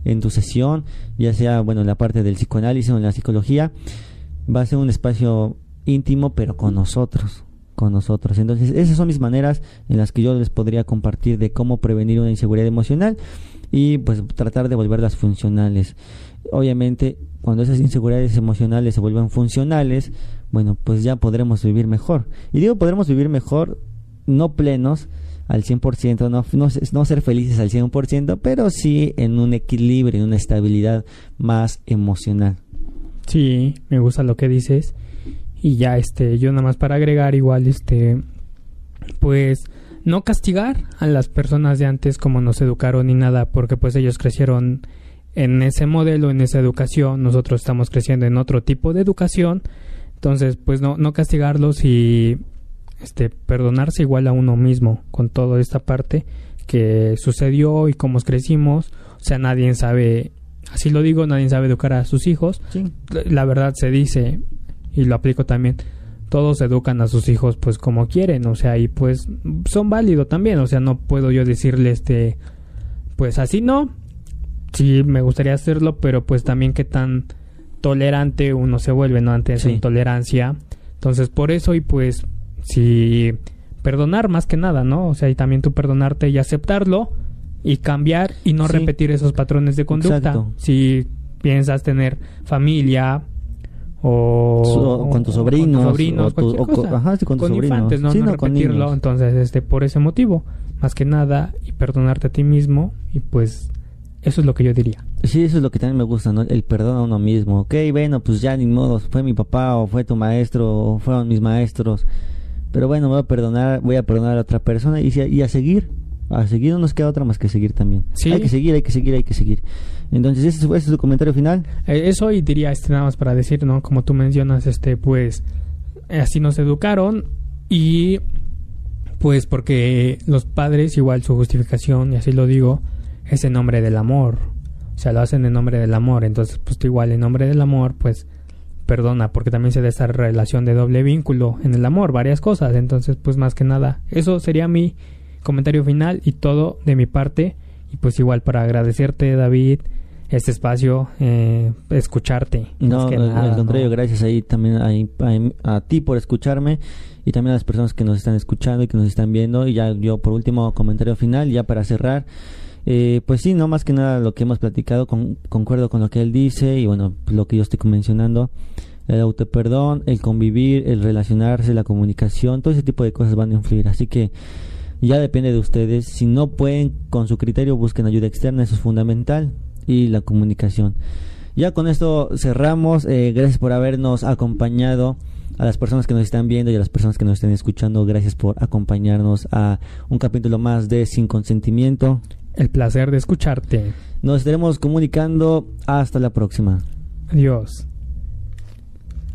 en tu sesión, ya sea bueno en la parte del psicoanálisis o en la psicología, va a ser un espacio íntimo, pero con nosotros, con nosotros. Entonces, esas son mis maneras en las que yo les podría compartir de cómo prevenir una inseguridad emocional y pues tratar de volverlas funcionales. Obviamente, cuando esas inseguridades emocionales se vuelvan funcionales, bueno, pues ya podremos vivir mejor. Y digo, podremos vivir mejor, no plenos al 100%, no, no, no ser felices al 100%, pero sí en un equilibrio, en una estabilidad más emocional. Sí, me gusta lo que dices. Y ya, este, yo nada más para agregar igual, este, pues no castigar a las personas de antes como nos educaron ni nada, porque pues ellos crecieron en ese modelo, en esa educación, nosotros estamos creciendo en otro tipo de educación entonces, pues no, no castigarlos y este, perdonarse igual a uno mismo con toda esta parte que sucedió y cómo crecimos. O sea, nadie sabe, así lo digo, nadie sabe educar a sus hijos. La verdad se dice, y lo aplico también, todos educan a sus hijos pues como quieren, o sea, y pues son válidos también, o sea, no puedo yo decirle este, pues así no, sí me gustaría hacerlo, pero pues también qué tan tolerante uno se vuelve, ¿no? Ante esa intolerancia. Entonces, por eso, y pues, si perdonar más que nada, ¿no? O sea, y también tú perdonarte y aceptarlo y cambiar y no repetir esos patrones de conducta. Si piensas tener familia o, con tus sobrinos, o con, infantes, ¿no? no, repetirlo. Entonces, este, por ese motivo, más que nada, y perdonarte a ti mismo y pues eso es lo que yo diría. Sí, eso es lo que también me gusta, ¿no? El perdón a uno mismo. Ok, bueno, pues ya ni modo, fue mi papá o fue tu maestro o fueron mis maestros. Pero bueno, voy a perdonar, voy a perdonar a otra persona y, y a seguir. A seguir no nos queda otra más que seguir también. ¿Sí? Hay que seguir, hay que seguir, hay que seguir. Entonces, ese, es tu comentario final. Eh, eso y diría este nada más para decir, ¿no? Como tú mencionas, este, pues así nos educaron y pues porque los padres igual su justificación y así lo digo es en nombre del amor. O sea, lo hacen en nombre del amor. Entonces, pues igual en nombre del amor, pues perdona, porque también se da esa relación de doble vínculo en el amor, varias cosas. Entonces, pues más que nada, eso sería mi comentario final y todo de mi parte. Y pues igual para agradecerte, David, este espacio, eh, escucharte. No, al contrario, gracias ahí también a, a, ti por escucharme y también a las personas que nos están escuchando y que nos están viendo. Y ya yo por último comentario final, ya para cerrar. Eh, pues sí, no más que nada lo que hemos platicado, concuerdo con lo que él dice y bueno, lo que yo estoy mencionando, el autoperdón, el convivir, el relacionarse, la comunicación, todo ese tipo de cosas van a influir. Así que ya depende de ustedes. Si no pueden con su criterio, busquen ayuda externa, eso es fundamental. Y la comunicación. Ya con esto cerramos. Eh, gracias por habernos acompañado. A las personas que nos están viendo y a las personas que nos estén escuchando, gracias por acompañarnos a un capítulo más de Sin Consentimiento. El placer de escucharte. Nos estaremos comunicando. Hasta la próxima. Adiós.